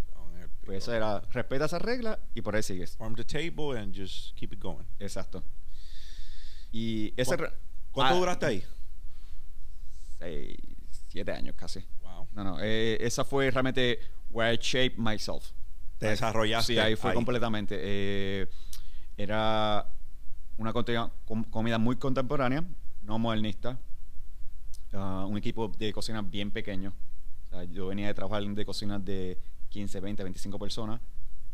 Pues eso era, respeta esa regla y por ahí sigues. Farm the table and just keep it going. Exacto. Y ese... ¿Cu- re- ¿Cuánto ah, duraste ahí? Seis, siete años casi. Wow. No, no, eh, esa fue realmente where I shaped myself. Te desarrollaste. Sí, ahí fue completamente. Eh, era una comida muy contemporánea, no modernista. Ah, un equipo de cocina bien pequeño. O sea, yo venía de trabajar de cocinas de 15, 20, 25 personas.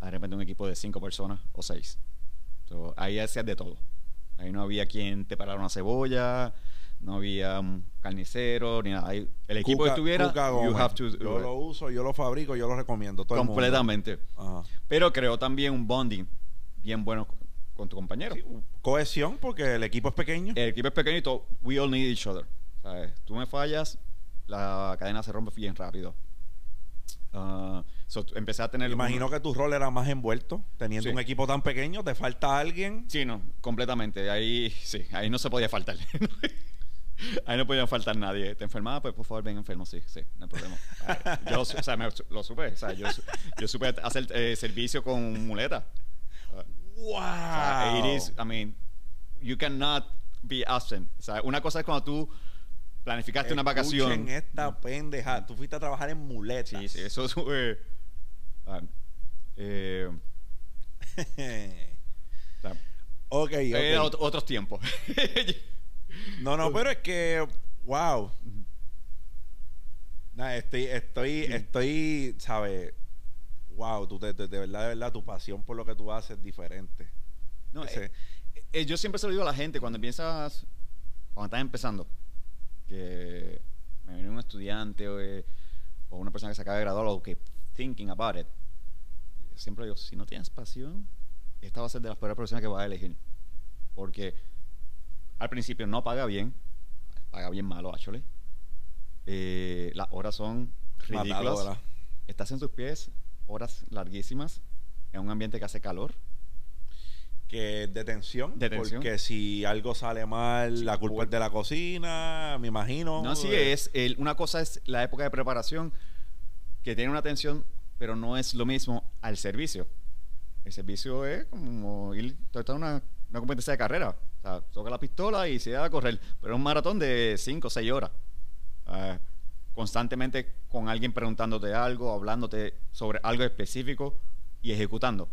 De repente un equipo de 5 personas o 6. So, ahí hacías de todo. Ahí no había quien te parara una cebolla, no había un carnicero, ni nada. Ahí, el equipo Cuca- que estuviera, you have to yo lo uso, yo lo fabrico, yo lo recomiendo. Todo el mundo. completamente. Pero creó también un bonding bien bueno con- tu compañero. Sí, cohesión porque el equipo es pequeño. El equipo es pequeñito, we all need each other. ¿sabes? Tú me fallas, la cadena se rompe bien rápido. Ah, so, empecé a tener... Imagino un- que tu rol era más envuelto. Teniendo Sí. un equipo tan pequeño, te falta alguien. Sí, no, completamente. Ahí sí, ahí no se podía faltar. (laughs) ahí no podía faltar nadie. ¿Te enfermaba? Pues por favor, ven enfermo, sí, sí, no hay problema. (laughs) Yo o sea, me- lo supe. O sea, yo, yo supe hacer eh, servicio con muleta. ¡Wow! O sea, it is, I mean, you cannot be absent. O sea, una cosa es cuando tú planificaste una vacación. Escuchen esta pendeja. Tú fuiste a trabajar en muletas. Sí, sí, eso es. eh, ah, eh, (laughs) o sea, ok, ok. era ot- otros tiempos. (laughs) No, no, pero es que, wow. Nah, estoy, estoy, estoy, ¿sabes? Wow, tú te- de, de verdad, de verdad, tu pasión por lo que tú haces es diferente. No, Ese- eh, eh, yo siempre se lo digo a la gente cuando empiezas, cuando estás empezando, que me viene un estudiante o, eh, o una persona que se acaba de graduar o que thinking about it. Siempre digo, si no tienes pasión, esta va a ser de las peores profesiones que vas a elegir. Porque al principio no paga bien, paga bien malo, actually. Eh, las horas son ridículas. Matadora. Estás en tus pies horas larguísimas en un ambiente que hace calor. Que de tensión, De tensión. porque si algo sale mal, Sí, la culpa por- es de la cocina, me imagino. No, sí Eh, es. el- una cosa es la época de preparación, que tiene una atención, pero no es lo mismo al servicio. El servicio es como ir a una, una competencia de carrera. O sea, toca la pistola y se da a correr. Pero es un maratón de 5 o 6 horas. Ah, constantemente con alguien preguntándote algo, hablándote sobre algo específico y ejecutando.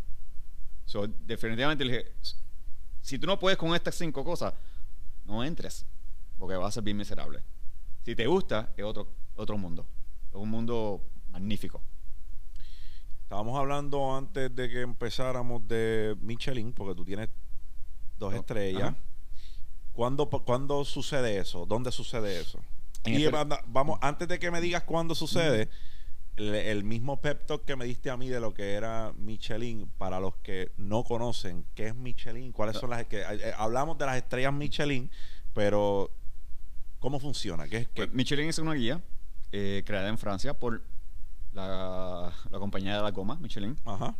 So, definitivamente si tú no puedes con estas cinco cosas, no entres, porque vas a ser bien miserable. Si te gusta, es otro, otro mundo. Es un mundo magnífico. Estábamos hablando antes de que empezáramos de Michelin, porque tú tienes dos Oh, estrellas. ajá. ¿Cuándo, ¿Cuándo sucede eso? ¿Dónde sucede eso? Y anda- vamos, antes de que me digas cuándo sucede, el, el mismo pep talk que me diste a mí de lo que era Michelin, para los que no conocen, ¿qué es Michelin? ¿Cuáles son las que eh, eh, hablamos de las estrellas Michelin, pero cómo funciona? ¿Qué es qué? Pues, Michelin es una guía eh, creada en Francia por la, la compañía de la goma, Michelin. Ajá.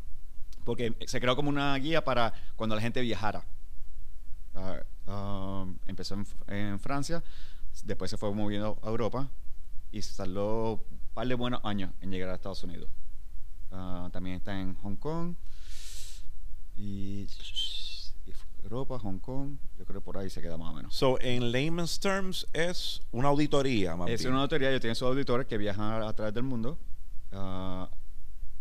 porque se creó como una guía para cuando la gente viajara. Ah, ah, empezó en, en Francia, después se fue moviendo a Europa y se tardó un par de buenos años en llegar a Estados Unidos. Ah, también está en Hong Kong y, y Europa, Hong Kong, yo creo que por ahí se queda más o menos. So, en layman's terms, es una auditoría, más Es bien. una autoridad, ellos tienen sus auditores que viajan a, a través del mundo ah,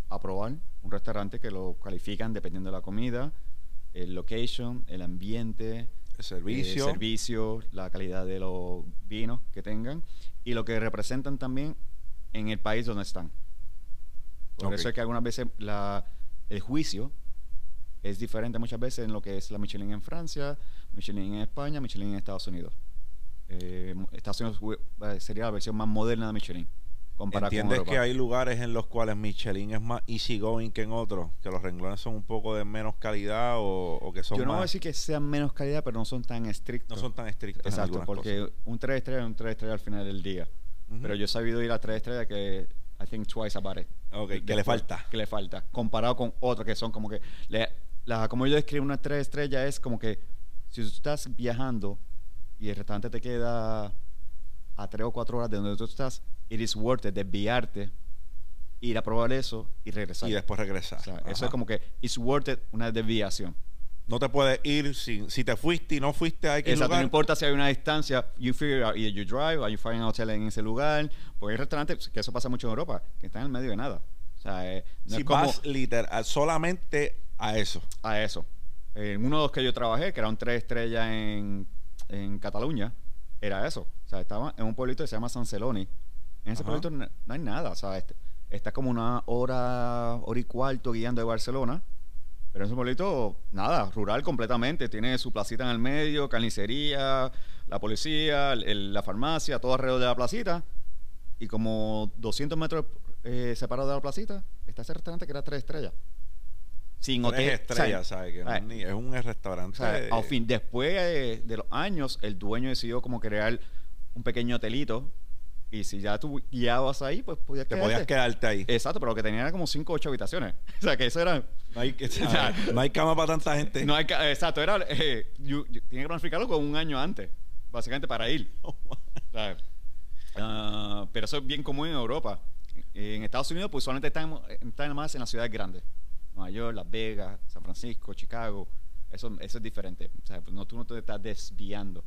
a probar un restaurante que lo califican dependiendo de la comida, el location, el ambiente, El servicio. el servicio, la calidad de los vinos que tengan y lo que representan también en el país donde están. Por eso es que algunas veces la, el juicio es diferente muchas veces en lo que es la Michelin en Francia, Michelin en España, Michelin en Estados Unidos. Eh, Estados Unidos eh, sería la versión más moderna de Michelin. Con ¿Entiendes Europa. que hay lugares en los cuales Michelin es más easygoing que en otros? Que los renglones son un poco de menos calidad o, o que son Yo no voy a decir que sean menos calidad, pero no son tan estrictos. no son tan estrictos Exacto, porque cosas. un 3 estrellas es un 3 estrellas al final del día. Pero yo he sabido ir a 3 estrellas que I think twice about it. Ok, que le falta. Que le falta. Comparado con otros que son como que. le- la, como yo describo una tres estrellas es como que si tú estás viajando y el restaurante te queda a tres o cuatro horas de donde tú estás, it is worth it desviarte, ir a probar eso y regresar. Y después regresar. O sea, eso es como que it's worth it una desviación. No te puedes ir sin, si te fuiste y no fuiste a X Exacto, no lugar. importa si hay una distancia, you figure out either you drive or you find an hotel en ese lugar, porque hay restaurantes, que eso pasa mucho en Europa, que están en el medio de nada. O sea, eh, no si es como vas literal, solamente a eso. a eso. En uno de los que yo trabajé, que era un tres estrellas en, en Cataluña, era eso. O sea, estaba en un pueblito que se llama San Celoni. En ese Ajá. pueblito no, no hay nada. O sea, este- está como una hora, hora y cuarto guiando de Barcelona. Pero es un pueblito, nada, rural completamente. Tiene su placita en el medio, carnicería, la policía, el- la farmacia, todo alrededor de la placita. Y como 200 metros eh, separados de la placita, está ese restaurante que era tres estrellas. Sin hotel. Tres estrellas, ¿sabes? Que no es, ni- es un restaurante. de- al fin, después eh, de los años, el dueño decidió como crear un pequeño hotelito. Y si ya tú guiabas ahí, pues podías te quedarte. podías quedarte ahí. Exacto, pero lo que tenía era como 5 o 8 habitaciones. (laughs) O sea, que eso era... No hay, (laughs) no hay cama para tanta gente. No hay exacto, era... Eh, yo- yo tenía que planificarlo con un año antes, básicamente para ir. (laughs) O sea, ah, pero eso es bien común en Europa. En Estados Unidos, pues solamente están, están más en las ciudades grandes. Nueva York, Las Vegas, San Francisco, Chicago. Eso, eso es diferente. O sea, pues no, tú no te estás desviando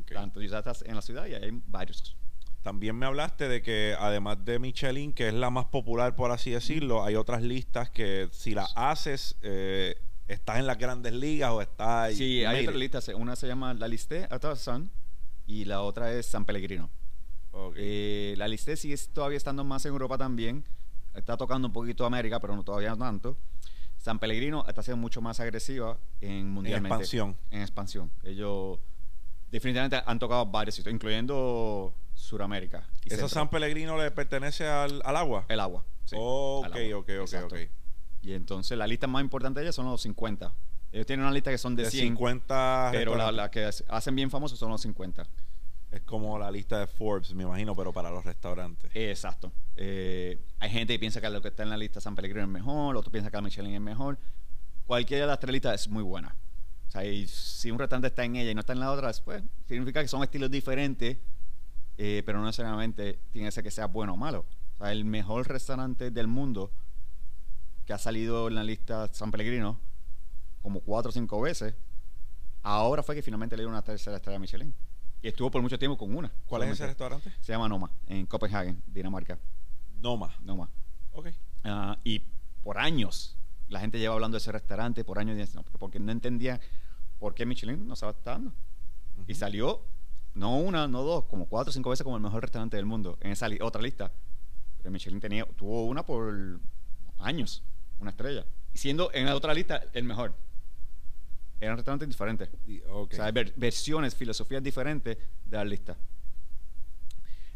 Ok. tanto. Ya estás en la ciudad y hay varios. También me hablaste de que además de Michelin, que es la más popular por así decirlo, hay otras listas que si las haces, eh, estás en las grandes ligas o estás... Sí, hay otras listas. Una se llama La Liste Sun y la otra es San Pellegrino. Ok. Eh, la Liste sigue todavía estando más en Europa también. Está tocando un poquito América, pero no todavía no tanto. San Pellegrino está siendo mucho más agresiva en mundialmente. expansión. En expansión. Ellos definitivamente han tocado varios sitios, incluyendo Suramérica. y ¿Esa Centro. San Pellegrino le pertenece al, al agua? El agua. sí, ok, agua. ok, ok, Exacto. ok. Y entonces la lista más importante de ellas son los 50. Ellos tienen una lista que son de, De 100, 50 pero la, la que hacen bien famosos son los 50. Es como la lista de Forbes, me imagino, pero para los restaurantes. Exacto. Eh, hay gente que piensa que lo que está en la lista San Pellegrino es mejor, otro piensa que la Michelin es mejor. Cualquiera de las tres listas es muy buena. O sea, y si un restaurante está en ella y no está en la otra, pues significa que son estilos diferentes, eh, pero no necesariamente tiene que ser que sea bueno o malo. O sea, el mejor restaurante del mundo que ha salido en la lista San Pellegrino como cuatro o cinco veces, ahora fue que finalmente le dio una tercera estrella a Michelin. Y estuvo por mucho tiempo con una. ¿Cuál es ese restaurante? Se llama Noma, en Copenhagen, Dinamarca. Noma. Noma. Ok. Ah, y por años la gente lleva hablando de ese restaurante, por años, y no, porque- no entendía por qué Michelin no estaba dando. Y Ujú. salió, no una, no dos, como cuatro o cinco veces como el mejor restaurante del mundo en esa li- otra lista. Pero Michelin tenía, tuvo una por años, una estrella. Y siendo en la otra lista el mejor. Eran restaurantes diferentes. Y- ok. O sea, hay ver- versiones, filosofías diferentes de la lista.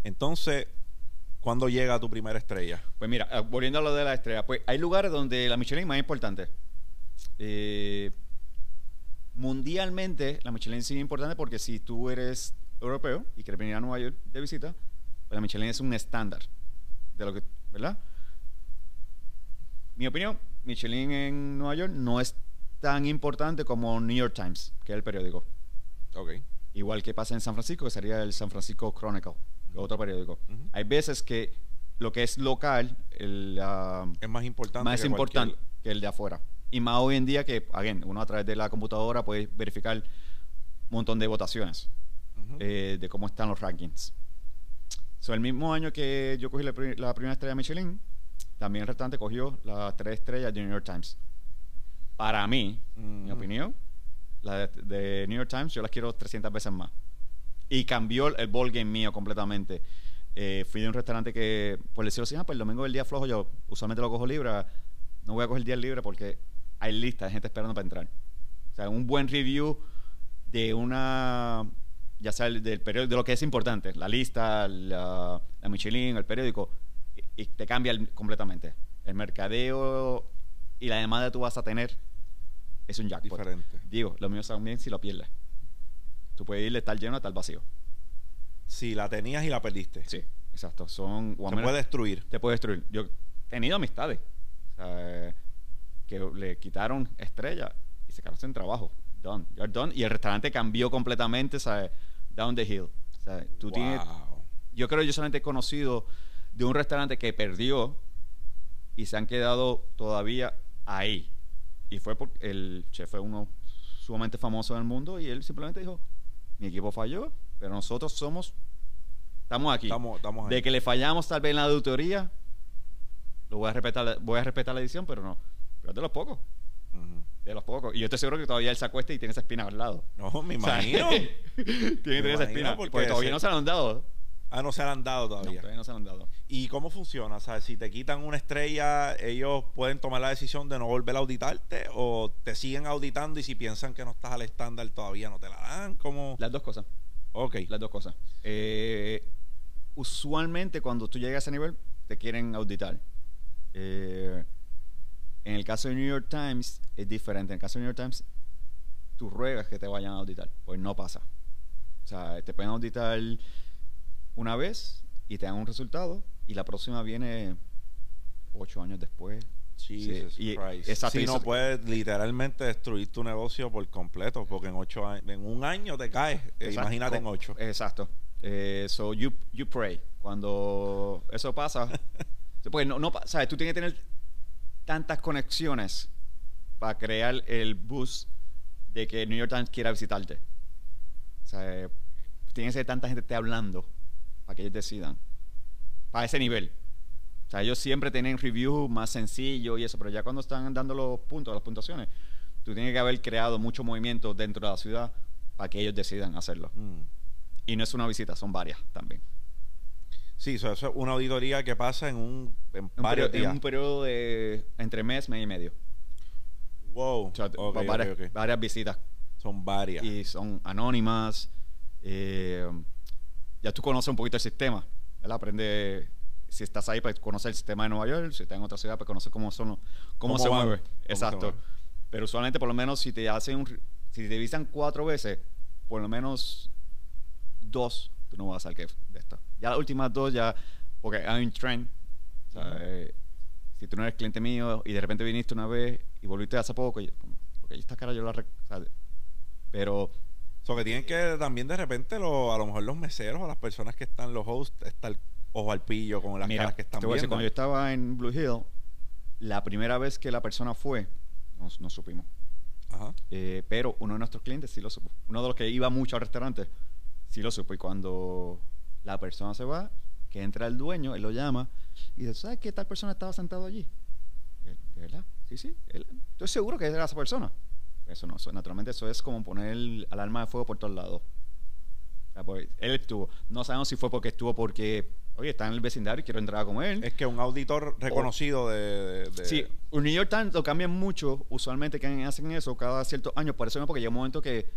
Entonces, ¿cuándo llega tu primera estrella? Pues mira, ah, volviendo a lo de la estrella, pues hay lugares donde la Michelin es más importante. Eh, mundialmente, la Michelin sí es importante porque si tú eres europeo y quieres venir a Nueva York de visita, pues la Michelin es un estándar de lo que, ¿verdad? Mi opinión, Michelin en Nueva York no es tan importante como New York Times, que es el periódico. Ok. Igual que pasa en San Francisco, que sería el San Francisco Chronicle, otro periódico. Hay veces que lo que es local, el, ah, Es más importante. más que importante que el de afuera. Y más hoy en día que, again, uno a través de la computadora puede verificar un montón de votaciones eh, de cómo están los rankings. So, el mismo año que yo cogí la, pri- la primera estrella de Michelin, también el restaurante cogió las tres estrellas de New York Times. Para mí, mi Mm. opinión, la de, de New York Times yo las quiero 300 veces más. Y cambió el ball game mío completamente. Eh, fui de un restaurante que, por decirlo así, ah, pues el domingo es el día flojo, yo usualmente lo cojo libre. No voy a coger el día libre porque hay lista de gente esperando para entrar. O sea, un buen review de una, ya sea el- del periódico, de lo que es importante, la lista, la, la Michelin, el periódico, y, y te cambia el- completamente. El mercadeo y la demanda que tú vas a tener es un jackpot. Diferente. Digo, lo mío también si lo pierdes. Tú puedes ir de estar lleno a estar vacío. Si la tenías y la perdiste. Sí. Exacto. Son. Se menos- puede destruir. te puede destruir. Yo he tenido amistades o sea, que le quitaron estrella y se quedaron sin trabajo. Done. You're done. Y el restaurante cambió completamente, ¿sabes? Down the hill. Sea, tú tienes, yo creo que yo solamente he conocido de un restaurante que perdió y se han quedado todavía ahí. Y fue porque el chef fue uno sumamente famoso en el mundo y él simplemente dijo, mi equipo falló, pero nosotros somos, estamos aquí. Estamos, estamos ahí. De que le fallamos tal vez en la auditoría, lo voy a respetar, voy a respetar la edición, pero no. Pero es de los pocos, de los pocos. Y yo estoy seguro que todavía él se acuesta y tiene esa espina al lado. No, me imagino. (laughs) tiene tener esa espina. porque Porque, todavía ese- no se la han dado. ah, no se la han dado No, todavía. todavía no se la han dado. ¿Y cómo funciona? O sea, si te quitan una estrella, ellos pueden tomar la decisión de no volver a auditarte o te siguen auditando y si piensan que no estás al estándar todavía no te la dan. ¿Cómo? Las dos cosas. Ok. Las dos cosas. Eh, usualmente cuando tú llegas a ese nivel, te quieren auditar. Eh, en el caso de New York Times es diferente. En el caso de New York Times, tú ruegas que te vayan a auditar. Pues no pasa. O sea, te pueden auditar una vez y te dan un resultado y la próxima viene ocho años después. Jesus Sí, y- Christ. exacto, Si y no puedes literalmente destruir tu negocio por completo, porque en ocho años, en un año te caes. Eh, Exacto. Imagínate en ocho. Exacto. Eh, so you, you pray. Cuando eso pasa, (laughs) porque no, no, sabes, tú tienes que tener tantas conexiones para crear el boost de que New York Times quiera visitarte. O sea, eh, tiene que ser tanta gente te hablando para que ellos decidan. Para ese nivel. O sea, ellos siempre tienen reviews más sencillos y eso, pero ya cuando están dando los puntos, las puntuaciones, tú tienes que haber creado mucho movimiento dentro de la ciudad para que ellos decidan hacerlo. Mm. Y no es una visita, son varias también. Sí, eso, eso es una auditoría que pasa en un en Un varios periodo- en días. un periodo de entre mes, mes y medio. Wow. O sea, varias, visitas. Son varias. Y son anónimas. eh, ya tú conoces un poquito el sistema. ¿verdad? Aprende. Si estás ahí, pues conocer el sistema de Nueva York. Si estás en otra ciudad, pues conocer cómo son los- cómo, ¿Cómo se van? mueve. ¿Cómo se Exacto. Pero usualmente, por lo menos, si te hacen un, si te visitan cuatro veces, por lo menos dos, tú no vas a salir de esto. Ya las últimas dos, ya, porque hay un trend. O sea, eh, si tú no eres cliente mío y de repente viniste una vez y volviste hace poco, y- como, porque esta cara yo la. o sea, pero So que tienen que también de repente lo, a lo mejor los meseros o las personas que están, los hosts, estar ojo al pillo con las Mira, caras que están te voy a decir, viendo. cuando yo estaba en Blue Hill, la primera vez que la persona fue, no, no supimos. Ajá. Eh, pero uno de nuestros clientes sí lo supo. Uno de los que iba mucho al restaurante sí lo supo. Y cuando la persona se va, que entra el dueño, él lo llama y dice, ¿sabes que tal persona estaba sentado allí? ¿De verdad? Sí, sí. Él- estoy seguro que era esa persona. Eso no, eso, naturalmente eso es como poner el alarma de fuego por todos lados. O sea, pues, él estuvo. No sabemos si fue porque estuvo porque, oye, está en el vecindario y quiero entrar a comer. Es que un auditor reconocido de, de- de- Sí, un New York Times lo cambian mucho, usualmente que hacen eso cada ciertos años, por eso mismo, porque llega un momento que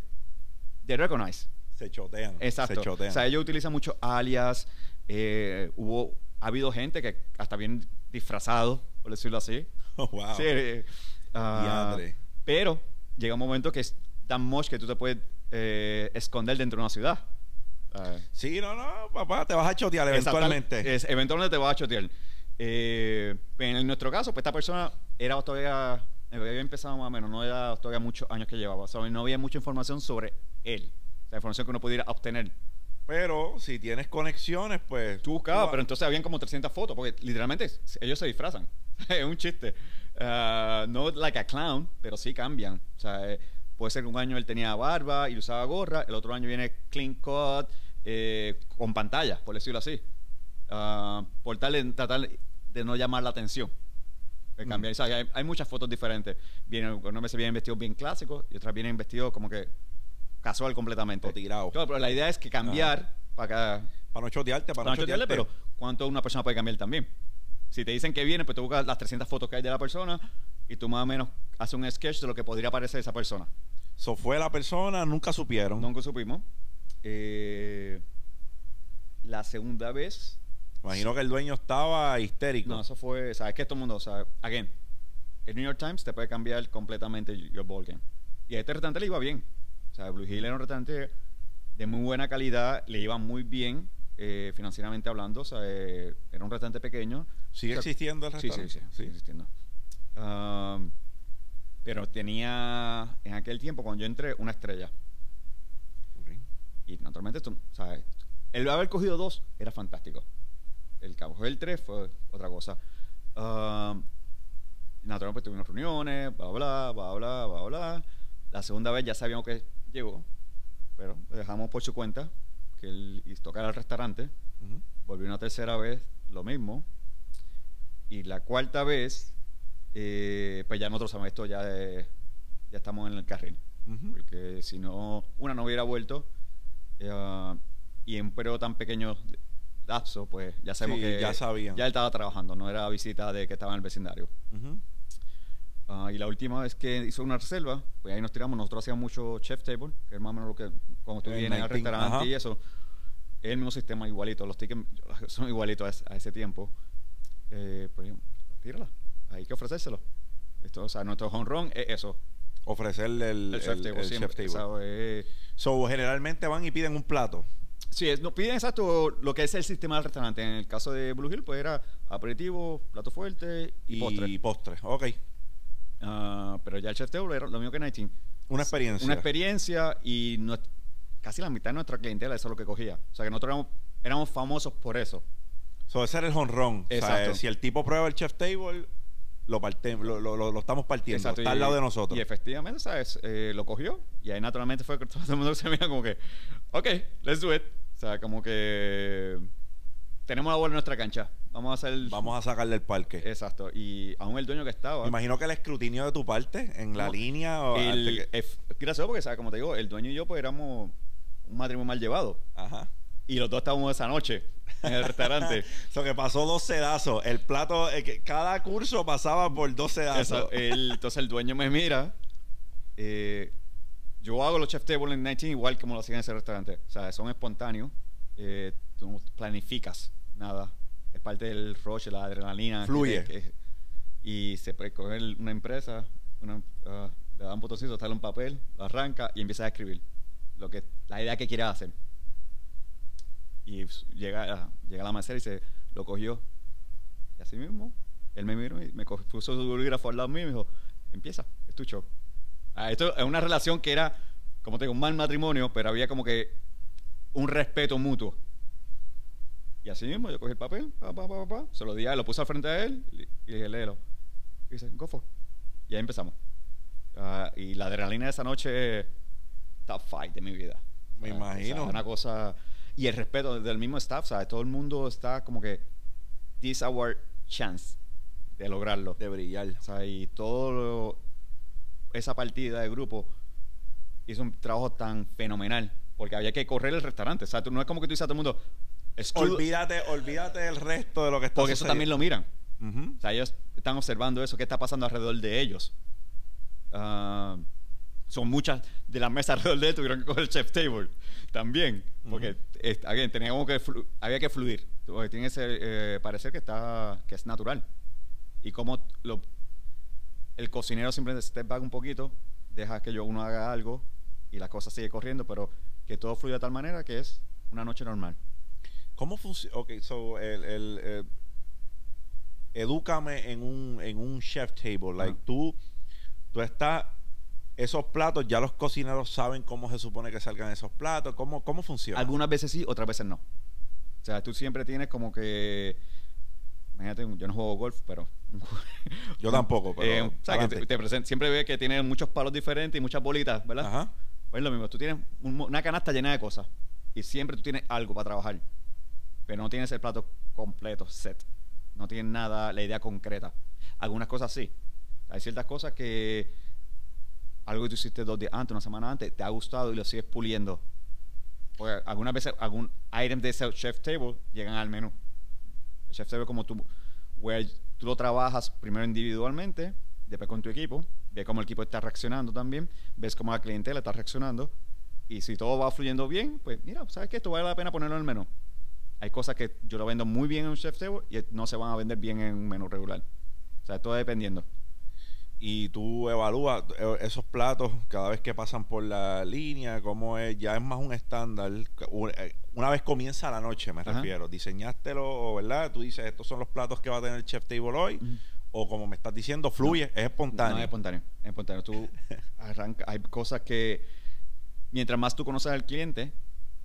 they recognize. Se chotean. Exacto. Se chotean. O sea, ellos utilizan mucho alias, eh, hubo, ha habido gente que hasta bien disfrazado, por decirlo así. (laughs) wow. Sí, eh, Diadre. pero llega un momento que es tan much que tú te puedes eh, esconder dentro de una ciudad. Ah, Sí, no, no, papá, te vas a chotear eventualmente. Es- eventualmente te vas a chotear. Eh, en nuestro caso, pues esta persona era todavía, había empezado más o menos, no era todavía muchos años que llevaba. O sea, no había mucha información sobre él. La información que uno pudiera obtener. Pero si tienes conexiones, pues. Tú buscabas, pero entonces habían como 300 fotos, porque literalmente ellos se disfrazan. (laughs) es un chiste. Ah, no like a clown, pero sí cambian. O sea, eh, puede ser que un año él tenía barba y usaba gorra, el otro año viene clean cut, eh, con pantalla, por decirlo así. Ah, por tal de tratar de no llamar la atención. Mm. cambiar. O sea, hay, hay muchas fotos diferentes. Vienen, unos meses vienen vestidos bien clásicos y otras vienen vestidos como que casual completamente. O tirado. Claro, pero la idea es que cambiar para que Para no chotearte, para, para no chotearte. pero ¿cuánto una persona puede cambiar también? Si te dicen que viene, pues tú buscas las 300 fotos que hay de la persona y tú más o menos haces un sketch de lo que podría parecer esa persona. So fue la persona, nunca supieron. Nunca supimos. Eh, la segunda vez, Imagino que el dueño estaba histérico. no, eso fue, sabes que todo el mundo, o sea, again, el New York Times te puede cambiar completamente your ball game. Y a este restaurante le iba bien. O sea, Blue Hill era un restaurante de muy buena calidad, le iba muy bien. eh, financieramente hablando. O sea, eh, era un restaurante pequeño. ¿Sigue O sea, existiendo el Sí, sí, restaurante? sí, sigue existiendo. Um, pero tenía en aquel tiempo, cuando yo entré, una estrella. Ok. Y naturalmente, esto, ¿sabes? El haber cogido dos era fantástico. El que coger el tres fue otra cosa. Um, naturalmente, pues, tuvimos reuniones, bla, bla, bla, bla, bla, bla. La segunda vez ya sabíamos que llegó, pero lo dejamos por su cuenta, que él y tocar al restaurante. Ujú. Volvió una tercera vez, lo mismo. Y la cuarta vez, eh, pues ya nosotros sabemos esto, ya, eh, ya estamos en el carril. Porque si no, una no hubiera vuelto. eh, y en un periodo tan pequeño de lapso, pues ya sabemos Sí, que ya sabían. ya él estaba trabajando, no era visita de que estaba en el vecindario. Ah, y la última vez que hizo una reserva, pues ahí nos tiramos. Nosotros hacíamos mucho chef table, que es más o menos lo que cuando tú El vienes al 19, restaurante ajá. y eso. Es el mismo sistema igualito. Los tickets (laughs) son igualitos a, ese- a ese tiempo. Eh, pues tírala. Hay que ofrecérselo. Esto, o sea, nuestro home run es eso. Ofrecerle el, El, chef table. el siempre, chef table. So, generalmente van y piden un plato. Sí, es- no, piden exacto lo que es el sistema del restaurante. En el caso de Blue Hill, pues era aperitivo, plato fuerte y, postre. postre. Ok. Ah, pero ya el chef table era lo mismo que 19. Una experiencia. Una experiencia y casi la mitad de nuestra clientela eso es lo que cogía. O sea que nosotros éramos, éramos famosos por eso. So, ese era el honrón. O sea, Exacto. si el tipo prueba el chef table, lo, parte- lo, lo- lo- lo estamos partiendo. Exacto, Está y- al lado de nosotros. Y efectivamente, ¿sabes? Eh, lo cogió y ahí naturalmente fue que (laughs) todo el mundo se mira como que, ok, let's do it. O sea, como que tenemos la bola en nuestra cancha. Vamos a hacer... Vamos a sacarle el parque. Exacto. Y aún el dueño que estaba... Me imagino que el escrutinio de tu parte en la línea. O el, que- es gracioso porque, ¿sabes? Como te digo, el dueño y yo pues éramos un matrimonio mal llevado. Ajá. Y los dos estábamos esa noche en el restaurante. (laughs) So que pasó dos sedazos. El plato, eh, cada curso pasaba por dos sedazos. Eso, el- entonces el dueño me mira. eh, yo hago los chef table en 19 igual como lo hacían en ese restaurante. O sea, son espontáneos. Eh, tú no planificas nada. Es parte del rush, la adrenalina. Fluye. que- que- y se puede coger una empresa, una, ah, le da un botoncito, sale un papel, lo arranca y empieza a escribir lo que, la idea que quiere hacer. Y llega, a- llega a la mesera y se lo cogió. Y así mismo, él me miró y me cogió- puso su bolígrafo al lado mío y me dijo, empieza, es tu show. Ah, esto es una relación que era, como te digo, un mal matrimonio, pero había como que un respeto mutuo. Y así mismo yo cogí el papel, pa, pa, pa, se lo di a él, lo puse al frente de él y, le dije, léelo. Y dice, go for. it". Y ahí empezamos. Ah, y la adrenalina de esa noche, top fight de mi vida. Me imagino. o sea, una cosa. Y el respeto del mismo staff, ¿sabes? Todo el mundo está como que, this is our chance de lograrlo. De brillar. O sea, y todo lo- esa partida de grupo hizo un trabajo tan fenomenal. Porque había que correr el restaurante. O sea, tú- no es como que tú dices a todo el mundo, Olvídate, olvídate del resto de lo que está porque eso también lo miran. O sea, ellos están observando eso, qué está pasando alrededor de ellos. Ah, son muchas de las mesas alrededor de él tuvieron que coger el chef table también. Porque, again, teníamos que había que fluir. Porque tiene ese eh, parecer que, está, que es natural. Y como lo, el cocinero siempre step back un poquito, deja que yo uno haga algo y la cosa sigue corriendo, pero que todo fluya de tal manera que es una noche normal. ¿Cómo funciona? Ok, so, el, el, eh, edúcame en un, en un chef table. Like, Ajá. tú, tú estás, esos platos, ya los cocineros saben cómo se supone que salgan esos platos. ¿Cómo, cómo funciona? Algunas veces sí, otras veces no. O sea, tú siempre tienes como que. Imagínate, yo no juego golf, pero. Yo tampoco, (laughs) pero Eh, o sea, que te, te siempre ve que tiene muchos palos diferentes y muchas bolitas, ¿verdad? Ajá. Pues es lo mismo, tú tienes una canasta llena de cosas y siempre tú tienes algo para trabajar, pero no tienes el plato completo, set. No tienes nada, la idea concreta. Algunas cosas sí. Hay ciertas cosas que algo que tú hiciste dos días antes, una semana antes, te ha gustado y lo sigues puliendo. Porque algunas veces algún item de ese chef table llegan al menú. El chef table como tú, tú lo trabajas primero individualmente, después con tu equipo, ves cómo el equipo está reaccionando también, ves cómo la clientela está reaccionando, y si todo va fluyendo bien, pues mira, ¿sabes qué? Esto vale la pena ponerlo en el menú. Hay cosas que yo lo vendo muy bien en un chef table y no se van a vender bien en un menú regular. O sea, todo dependiendo. y tú evalúas eh, esos platos cada vez que pasan por la línea, cómo es, ya es más un estándar. Eh, Una vez comienza la noche, me Ajá. refiero. Diseñástelo, ¿verdad? Tú dices, estos son los platos que va a tener el chef table hoy. O como me estás diciendo, fluye, es espontáneo. No es espontáneo. Es espontáneo. Tú arranca, hay cosas que mientras más tú conoces al cliente,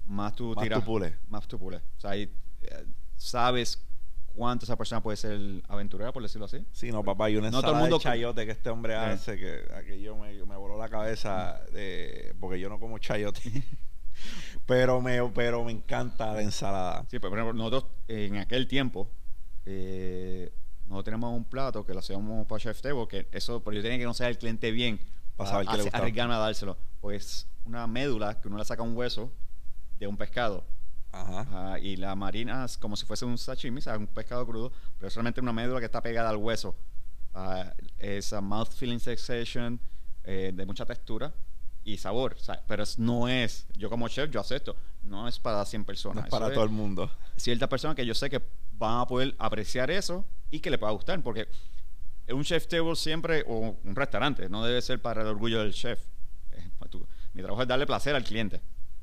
más tú Más tiras. tú pules. Más tú pules. O sea, ahí, eh, sabes cuánto esa persona puede ser aventurera, por decirlo así. Sí, no, papá, y una No todo el ensalada mundo de chayote que este hombre Eh. hace, que aquello me, me voló la cabeza, de, porque yo no como chayote. (laughs) pero, me, pero me encanta la ensalada. Sí, pues, por ejemplo, nosotros eh, en aquel tiempo, eh, nosotros tenemos un plato que lo hacíamos para Chef Table, que eso, pero yo tenía que conocer al cliente bien Para saber qué le gustaba. a dárselo. Pues una médula que uno le saca un hueso de un pescado Ajá. Ajá, y la marinas como si fuese un sashimi, o sea, un pescado crudo, pero es solamente una médula que está pegada al hueso. Ah, es a mouth feeling sensation eh, de mucha textura y sabor, o sea, pero no es, yo como chef, yo acepto, no es para 100 No personas. es eso para todo el mundo. ciertas personas que yo sé que van a poder apreciar eso y que le pueda gustar, porque un chef table siempre, o un restaurante, no debe ser para el orgullo del chef. Mi trabajo es darle placer al cliente.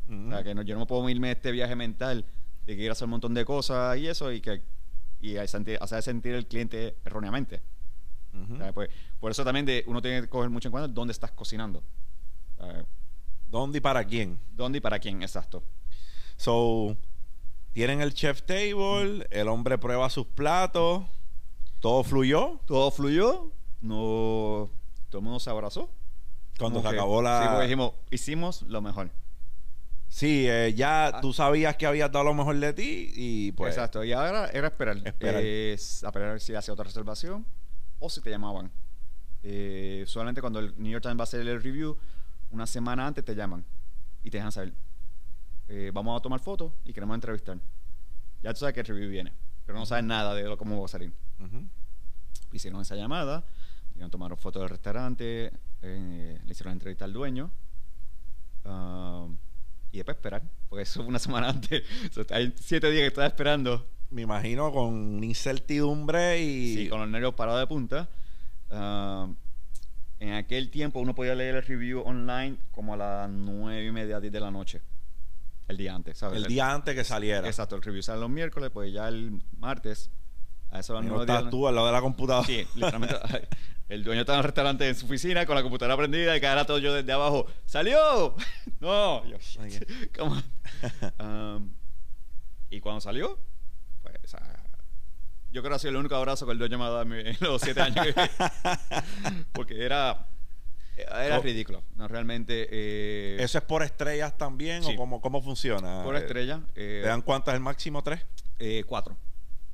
O sea, que no- yo no puedo irme a este viaje mental de que quiero hacer un montón de cosas y eso y que y sentir- hacer sentir el cliente erróneamente. Ujú. O sea, pues, por eso también de, uno tiene que coger mucho en cuenta dónde estás cocinando. ¿Dónde y para quién? ¿Dónde y para quién? Exacto. So, tienen el chef table, el hombre prueba sus platos, todo fluyó. Todo fluyó, no, todo el mundo se abrazó. Cuando se que- acabó la... Sí, porque dijimos, hicimos lo mejor. Sí, eh, ya Ah. tú sabías que habías dado lo mejor de ti y pues... Exacto. Y ahora era esperar. Esperar. Es a ver si hacía otra reservación o si te llamaban. Eh, solamente cuando el New York Times va a hacer el review, una semana antes te llaman y te dejan saber. eh, vamos a tomar fotos y queremos entrevistar. Ya tú sabes que el review viene, pero no sabes nada de lo, cómo va a salir. Hicieron esa llamada, tomaron fotos del restaurante, eh, le hicieron la entrevista al dueño. ah, y después esperar, porque eso fue una semana antes. (laughs) Hay siete días que estaba esperando. Me imagino con incertidumbre y... Sí, con los nervios parados de punta. Ah, en aquel tiempo uno podía leer el review online como a las nueve y media, 10 de la noche. El día antes, ¿sabes? el día antes que saliera. Exacto, el review sale los miércoles, pues ya el martes, a eso a las estás tú al lado de la computadora. Sí, (laughs) literalmente. El dueño estaba en el restaurante en su oficina con la computadora prendida y cada todo yo desde abajo. ¡Salió! (laughs) No, yo, on. Um, (laughs) y cuando salió, yo creo que ha sido el único abrazo que el dueño me ha dado en mi- en los siete años que (laughs) Porque era, era Oh. ridículo. No, realmente. eh, ¿Eso es por estrellas también Sí. o cómo, cómo funciona? por Eh, estrella. eh, ¿Te dan cuántas el máximo? ¿Tres? eh, cuatro.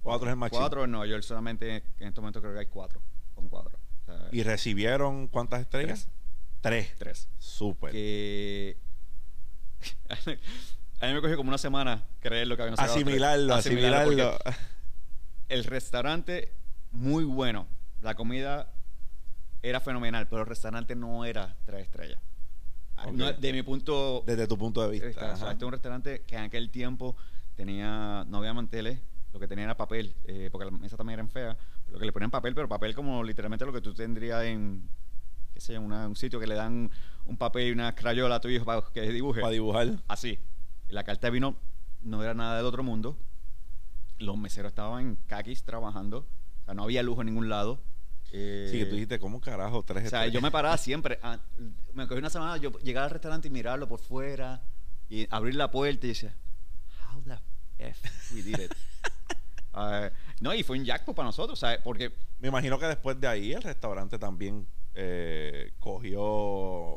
Cuatro es el máximo. Cuatro en Nueva York, solamente en este momento creo que hay cuatro. Con cuatro. O sea, ¿Y recibieron cuántas estrellas? Tres. tres. Súper. que (laughs) a mí me cogió como una semana creer lo que habían sacado Asimilarlo, tres. asimilarlo. El restaurante, muy bueno. La comida era fenomenal, pero el restaurante no era tres estrellas. Ah, no, de mi punto Desde tu punto de vista. O sea, este es un restaurante que en aquel tiempo tenía, no había manteles, lo que tenía era papel, eh, porque las mesas también eran feas, pero que le ponían papel, pero papel como literalmente lo que tú tendrías en, qué sé yo, una- un sitio que le dan un papel y una crayola a tu hijo para que dibuje. Para dibujar. Así. Y la carta de vino no era nada del otro mundo. Los meseros estaban en caquis trabajando. O sea, no había lujo en ningún lado. Eh, Sí, que tú dijiste, ¿cómo carajo? Tres o sea, estrellas? yo me paraba siempre. ah, me cogí una semana, yo llegaba al restaurante y mirarlo por fuera y abrir la puerta y decía, How the F we did it. (laughs) Ah, no, y fue un jackpot para nosotros, ¿sabes? Porque Me imagino que después de ahí el restaurante también eh, cogió...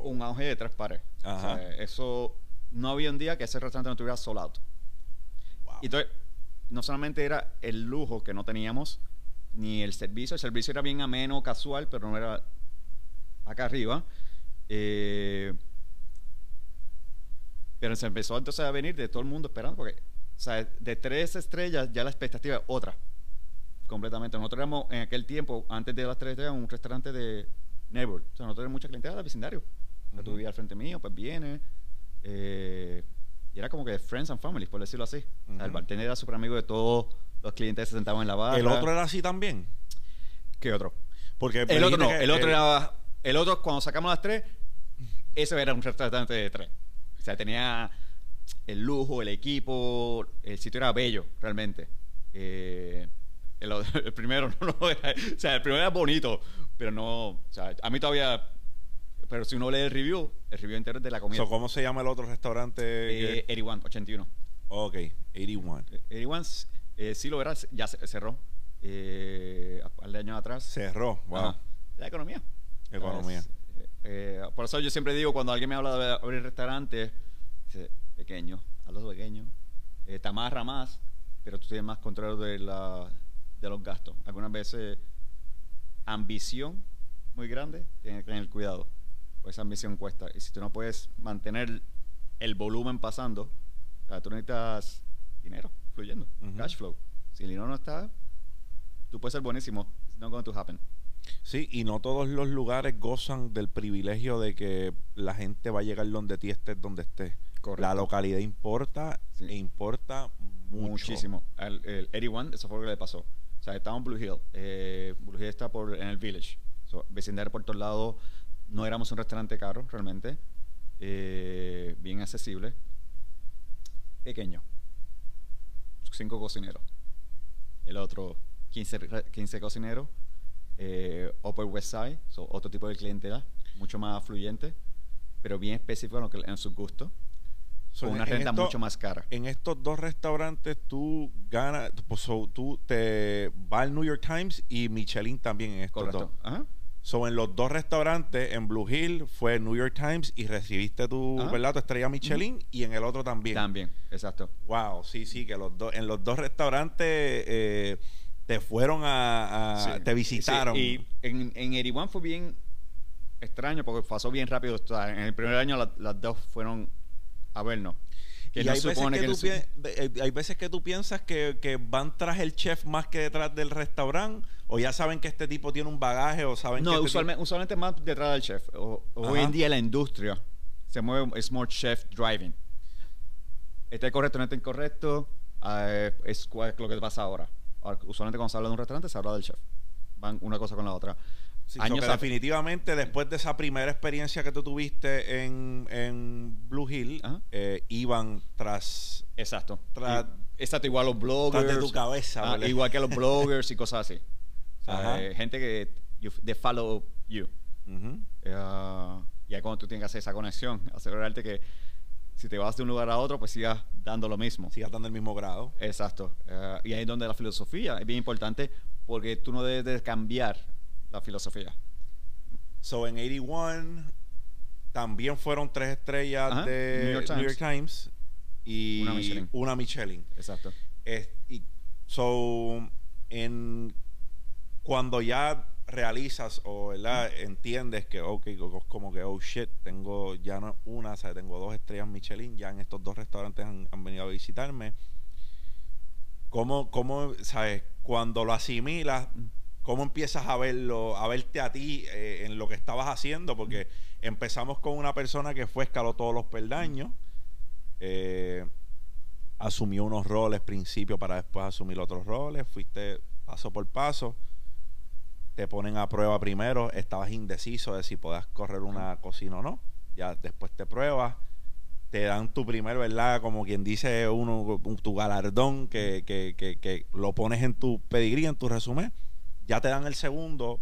un auge de tres pares. O Ajá. sea, eso no había un día que ese restaurante no tuviera sold out. Wow. Y entonces, no solamente era el lujo que no teníamos, ni el servicio. El servicio era bien ameno, casual, pero no era acá arriba. Eh, pero se empezó entonces a venir de todo el mundo esperando, porque, o sea, de tres estrellas ya la expectativa es otra. Completamente. Nosotros éramos en aquel tiempo, antes de las tres estrellas, un restaurante de neighbor. O sea, nosotros teníamos mucha clientela del vecindario. Tú Ujú. vivías al frente mío, pues viene. eh, y era como que friends and families, por decirlo así. O sea, el bartender era súper amigo de todos los clientes que se sentaban en la barra. ¿El otro era así también? ¿Qué otro? Porque El otro no, el otro el- era. El otro, cuando sacamos las tres, ese era un restaurante de tres. O sea, tenía el lujo, el equipo, el sitio era bello, realmente. Eh, el, (laughs) el primero (laughs) no lo era. O sea, el primero era bonito, pero no. O sea, a mí todavía. Pero si uno lee el review, el review entero es de la comida. So, ¿Cómo se llama el otro restaurante? Eh, que- 81, 81. ok, 81. Eh, 81 eh, sí lo verás, ya cerró. Eh, a par de años atrás. Cerró, wow. Ajá. La economía. Economía. Eh, eh, por eso yo siempre digo, cuando alguien me habla de abrir restaurantes, dice, pequeño, hazlo pequeño. Eh, te amarra más, pero tú tienes más control de, la, de los gastos. Algunas veces, ambición muy grande, tienes que tener cuidado. Pues esa ambición cuesta. Y si tú no puedes mantener el volumen pasando, o sea, tú necesitas dinero fluyendo, cash flow. Si el dinero no está, tú puedes ser buenísimo. It's not going to happen. Sí, y no todos los lugares gozan del privilegio de que la gente va a llegar donde ti estés, donde estés. Correcto. La localidad importa Sí. e importa mucho. Muchísimo. El, el 81, eso fue lo que le pasó. O sea, estaba en Blue Hill. Eh, Blue Hill está por, en el Village. So, vecindario por todos lados. No éramos un restaurante caro, realmente. Eh, bien accesible. Pequeño. Cinco cocineros. El otro, 15, re- 15 cocineros. Eh, Upper West Side, so, otro tipo de clientela. Mucho más fluyente. Pero bien específico en, lo que, en sus gustos. So, con una en renta esto- mucho más cara. En estos dos restaurantes tú ganas, pues, so, tú te va al New York Times y Michelin también en estos Correcto. dos. Ajá. So, en los dos restaurantes, en Blue Hill fue New York Times y recibiste tu, Ajá. ¿verdad? tu estrella Michelin y en el otro también. También, exacto. Wow, sí, sí, que los dos, en los dos restaurantes eh, te fueron a, a- Sí, Ah, te visitaron. sí, y en, en 81 fue bien extraño porque pasó bien rápido. O sea, en el primer año la- las dos fueron a vernos. Que Y no hay, veces que que el- hay veces que tú piensas que, que van tras el chef más que detrás del restaurante, o ya saben que este tipo tiene un bagaje, o saben que No, este usualmente, usualmente más detrás del chef. O- hoy en día la industria se mueve, es more chef driving. Está correcto, no está incorrecto, eh, es es lo que pasa ahora. Ahora, Usualmente cuando se habla de un restaurante se habla del chef. Van una cosa con la otra. Sí, Años que definitivamente después de esa primera experiencia que tú tuviste en, en Blue Hill, eh, iban tras, Exacto. Tras- Y- exacto, igual los bloggers. tras de tu cabeza. Ah, igual que los (laughs) bloggers y cosas así. O sea, Ajá. eh, gente que you, they follow you. Eh, y ahí cuando tú tienes que hacer esa conexión, asegurarte que si te vas de un lugar a otro, pues sigas dando lo mismo. Sigas dando el mismo grado. Exacto. Eh, y ahí es donde la filosofía es bien importante porque tú no debes de cambiar la filosofía. So en 81 también fueron tres estrellas de New York New York Times y Una Michelin. una Michelin. Exacto. Es- y, so, en, cuando ya realizas o entiendes que, ok, co- como que, oh shit, tengo ya no una, o tengo dos estrellas Michelin, ya en estos dos restaurantes han, han venido a visitarme. ¿Cómo, cómo, sabes, cuando lo asimilas, cómo empiezas a verlo, a verte a ti eh, en lo que estabas haciendo? Porque empezamos con una persona que fue, escaló todos los peldaños. Eh, asumió unos roles principio para después asumir otros roles, fuiste paso por paso, te ponen a prueba primero, estabas indeciso de si podías correr una cocina o no, ya después te pruebas, te dan tu primer, ¿verdad? Como quien dice uno, un- tu galardón, que, que, que, que lo pones en tu pedigrí, en tu resumen, ya te dan el segundo.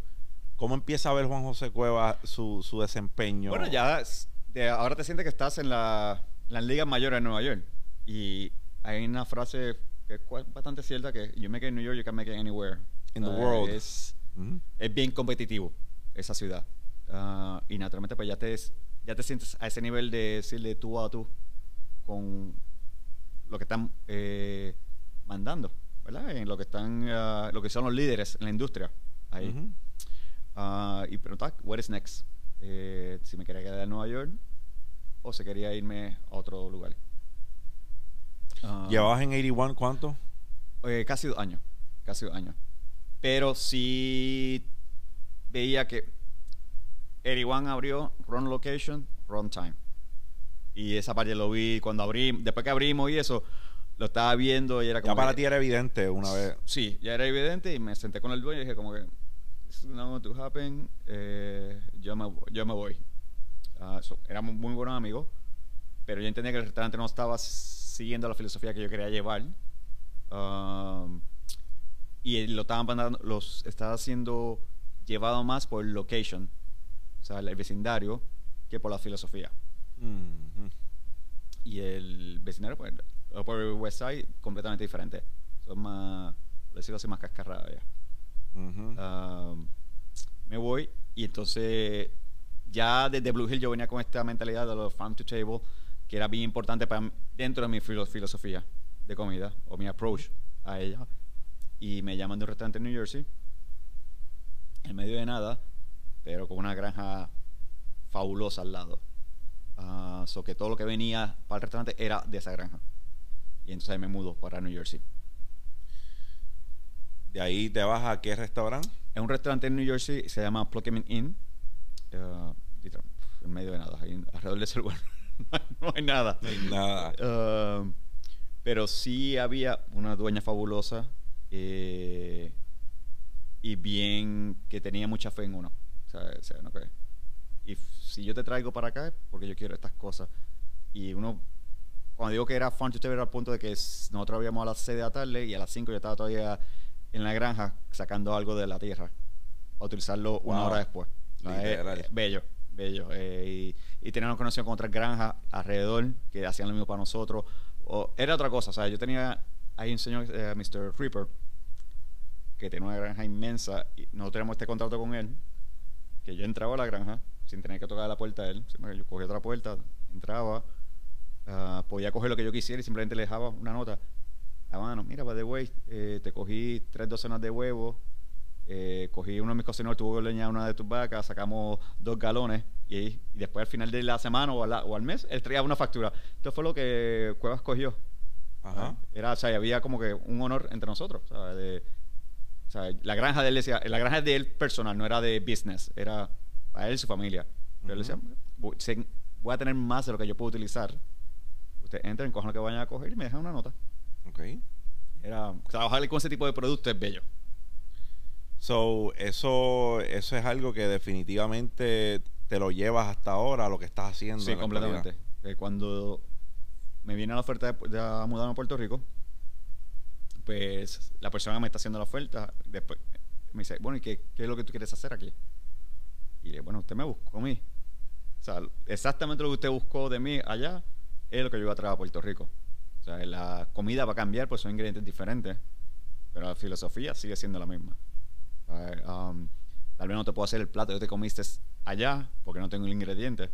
¿Cómo empieza a ver Juan José Cueva su, su desempeño? Bueno, ya de- ahora te sientes que estás en la, las ligas mayores de Nueva York. Y hay una frase que es bastante cierta que you make it in New York, you can make it anywhere. In the Ah, world. Es, Es bien competitivo esa ciudad. Ah, y naturalmente pues ya te, ya te sientes a ese nivel de decirle tú a tú con lo que están eh, mandando, ¿verdad? En lo que están, ah, lo que son los líderes en la industria. Ahí. Ujú. Ah, y preguntar, what is next? Eh, si me quería quedar en Nueva York o si quería irme a otro lugar. ¿Llevabas en 81 cuánto? eh, casi dos años, casi dos años. Pero sí veía que 81 abrió Run Location, Run Time. Y esa parte lo vi cuando abrí, después que abrimos y eso, lo estaba viendo y era como... Ya para que- ti era evidente una vez. Sí, ya era evidente y me senté con el dueño y dije como que it's not going to happen. Eh, yo, me, yo me voy. Ah, so, éramos muy buenos amigos, pero yo entendía que el restaurante no estaba siguiendo la filosofía que yo quería llevar. Um, y lo estaban mandando, los estaba haciendo llevado más por el location, o sea, el vecindario, que por la filosofía. Mhm. Y el vecindario, pues, por el West Side, completamente diferente. Son más, por decirlo así, más cascarradas ya. Mhm. Um, me voy y entonces ya desde Blue Hill yo venía con esta mentalidad de los farm to table que era bien importante para dentro de mi filo- filosofía de comida o mi approach a ella y me llaman de un restaurante en New Jersey en medio de nada pero con una granja fabulosa al lado Ah, so que todo lo que venía para el restaurante era de esa granja y entonces ahí me mudo para New Jersey De ahí te vas a qué restaurante? Es un restaurante en New Jersey, se llama Pluckerman Inn. literal, en medio de nada, ahí alrededor de ese lugar. (laughs) no, hay, no hay nada. No hay nada. Eh, pero sí había una dueña fabulosa eh, y bien que tenía mucha fe en uno. O sea, no que- y si yo te traigo para acá es porque yo quiero estas cosas. Y uno, cuando digo que era fun to era al punto de que nosotros habíamos a las 6 de la tarde y a las 5 yo estaba todavía en la granja sacando algo de la tierra. A utilizarlo una Wow. hora después. Literal. es bello, bello. eh, y, y tener una conexión con otras granjas alrededor que hacían lo mismo para nosotros. O, era otra cosa. O sea, yo tenía ahí un señor, eh, Mr. Reaper, que tenía una granja inmensa y nosotros teníamos este contrato con él que yo entraba a la granja sin tener que tocar la puerta a él. Yo cogía otra puerta, entraba, ah, podía coger lo que yo quisiera y simplemente le dejaba una nota. A mano, mira, by the way, eh, te cogí tres docenas de huevos, eh, cogí uno de mis cocineros, tuvo que leñar una de tus vacas, sacamos dos galones y, y después al final de la semana o, la- o al mes, él traía una factura. Esto fue lo que Cuevas cogió. Ajá. Era, o sea, había como que un honor entre nosotros. sea, de- sea, la granja de él decía, la granja de él personal, no era de business, era para él y su familia. Pero él decía, voy, a tener más de lo que yo puedo utilizar. Ustedes entren, cojan lo que vayan a coger y me dejan una nota. Ok. Era, trabajar con ese tipo de producto es bello. So, eso, eso es algo que definitivamente te lo llevas hasta ahora, lo que estás haciendo. Sí, completamente. Eh, cuando me viene la oferta de, de mudarme a Puerto Rico, pues la persona me está haciendo la oferta después me dice, bueno, ¿y qué, qué es lo que tú quieres hacer aquí? Y le bueno, usted me buscó a mí. O sea, exactamente lo que usted buscó de mí allá es lo que yo voy a traer a Puerto Rico. O sea, la comida va a cambiar, pues son ingredientes diferentes, pero la filosofía sigue siendo la misma. Um, tal vez no te puedo hacer el plato que te comiste allá porque no tengo el ingrediente,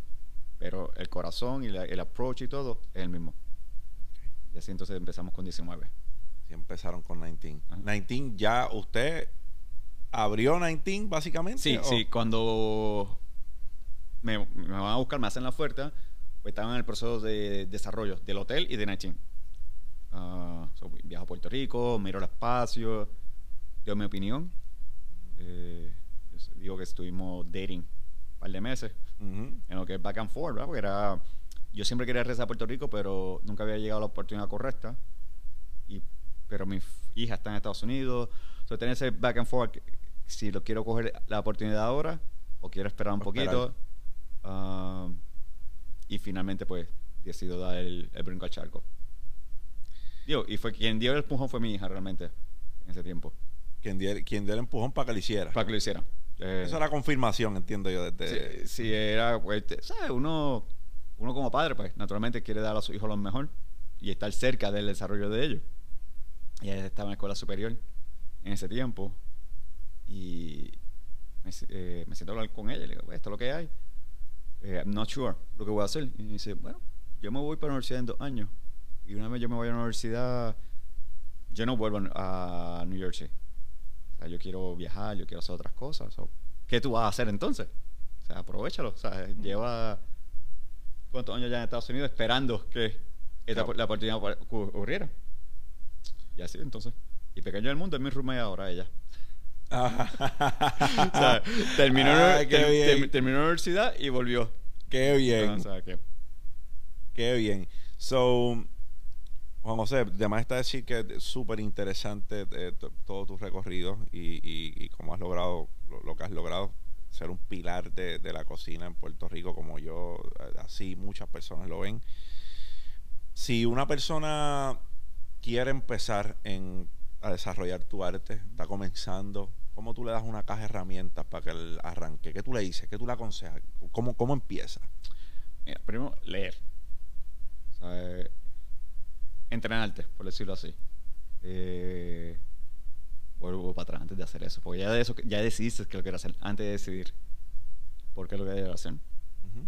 pero el corazón y la- el approach y todo es el mismo. Y así entonces empezamos con 19. Empezaron con 19. Ajá. 19, ya usted abrió 19 básicamente. Sí, o- sí, cuando me, me van a buscar, me hacen la oferta, pues estaba en el proceso de desarrollo del hotel y de Nighting. Ah, so, viajo a Puerto Rico, miro el espacio, doy mi opinión. Eh, digo que estuvimos dating un par de meses Ujú. en lo que es back and forth, ¿verdad? Porque era, yo siempre quería regresar a Puerto Rico, pero nunca había llegado la oportunidad correcta. Y, pero mi hija está en Estados Unidos. So, tener ese back and forth, si lo quiero coger la oportunidad ahora o quiero esperar un O poquito. Um, y finalmente, pues, decido dar el, el brinco al charco. Digo, y fue quien dio el empujón fue mi hija realmente en ese tiempo. Quien dio, quien dio el empujón para que lo hiciera. Para que lo hiciera. Eh, Eso era confirmación, entiendo yo. Desde, Sí, sí, era, pues, ¿sabes? Uno, uno como padre, pues, naturalmente quiere dar a sus hijos lo mejor y estar cerca del desarrollo de ellos. Y ella estaba en la escuela superior en ese tiempo y me, eh, me siento a hablar con ella y le digo, "Pues, esto es lo que hay. Eh, I'm not sure lo que voy a hacer. Y me dice, bueno, yo me voy para la universidad en dos años. Y una vez yo me voy a la universidad, yo no vuelvo a New Jersey. O sea, yo quiero viajar, yo quiero hacer otras cosas. So, ¿Qué tú vas a hacer entonces? O sea, aprovechalo. O sea, lleva cuántos años ya en Estados Unidos esperando que esta, la oportunidad ocur- ocurriera. Y así entonces. Y pequeño del mundo es mi roommate ahora ella. (laughs) (laughs) O sea, terminó, Ah, ter- ter- terminó la universidad y volvió. Qué bien. O sea, que Qué bien. So, Juan José, además está decir que es súper interesante eh, to- todo tu recorrido y, y, y cómo has logrado lo, lo que que has logrado ser un pilar de, de la cocina en Puerto Rico como yo, eh, así muchas personas lo ven. Si una persona quiere empezar en, a desarrollar tu arte, está comenzando, ¿cómo tú le das una caja de herramientas para que él arranque? ¿Qué tú le dices? ¿Qué tú le aconsejas? ¿Cómo, cómo empieza? Mira, primero, leer. O sea, eh, entrenarte, por decirlo así. Eh, vuelvo para atrás antes de hacer eso. Porque ya de eso, ya decidiste que lo quieres hacer. Antes de decidir por qué lo quieres hacer. Ujú.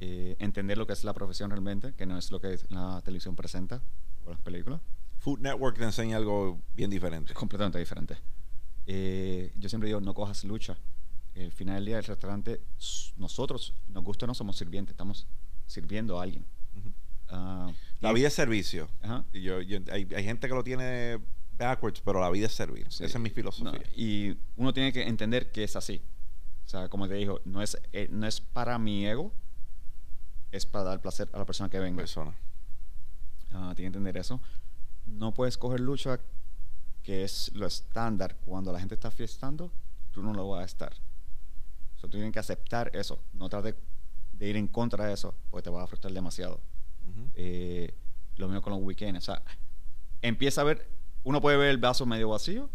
Eh, entender lo que es la profesión realmente, que no es lo que la televisión presenta o las películas. Food Network te enseña algo bien diferente. Es completamente diferente. Eh, yo siempre digo, no cojas lucha. El final del día del restaurante, nosotros, nos gusta o no, somos sirvientes, estamos sirviendo a alguien. Ah, La vida es servicio. Y yo, yo- hay, hay gente que lo tiene backwards, pero la vida es servir. Sí. Esa es mi filosofía. No, y uno tiene que entender que es así. O sea, como te digo, no es, eh, no es para mi ego, es para dar placer a la persona que venga. Persona. Ah, tiene que entender eso. No puedes coger lucha, que es lo estándar. Cuando la gente está fiestando, tú no lo vas a estar. So, tú tienes que aceptar eso. No trates de ir en contra de eso, porque te vas a frustrar demasiado. Eh, lo mismo con los weekends. O sea, empieza a ver, uno puede ver el vaso medio vacío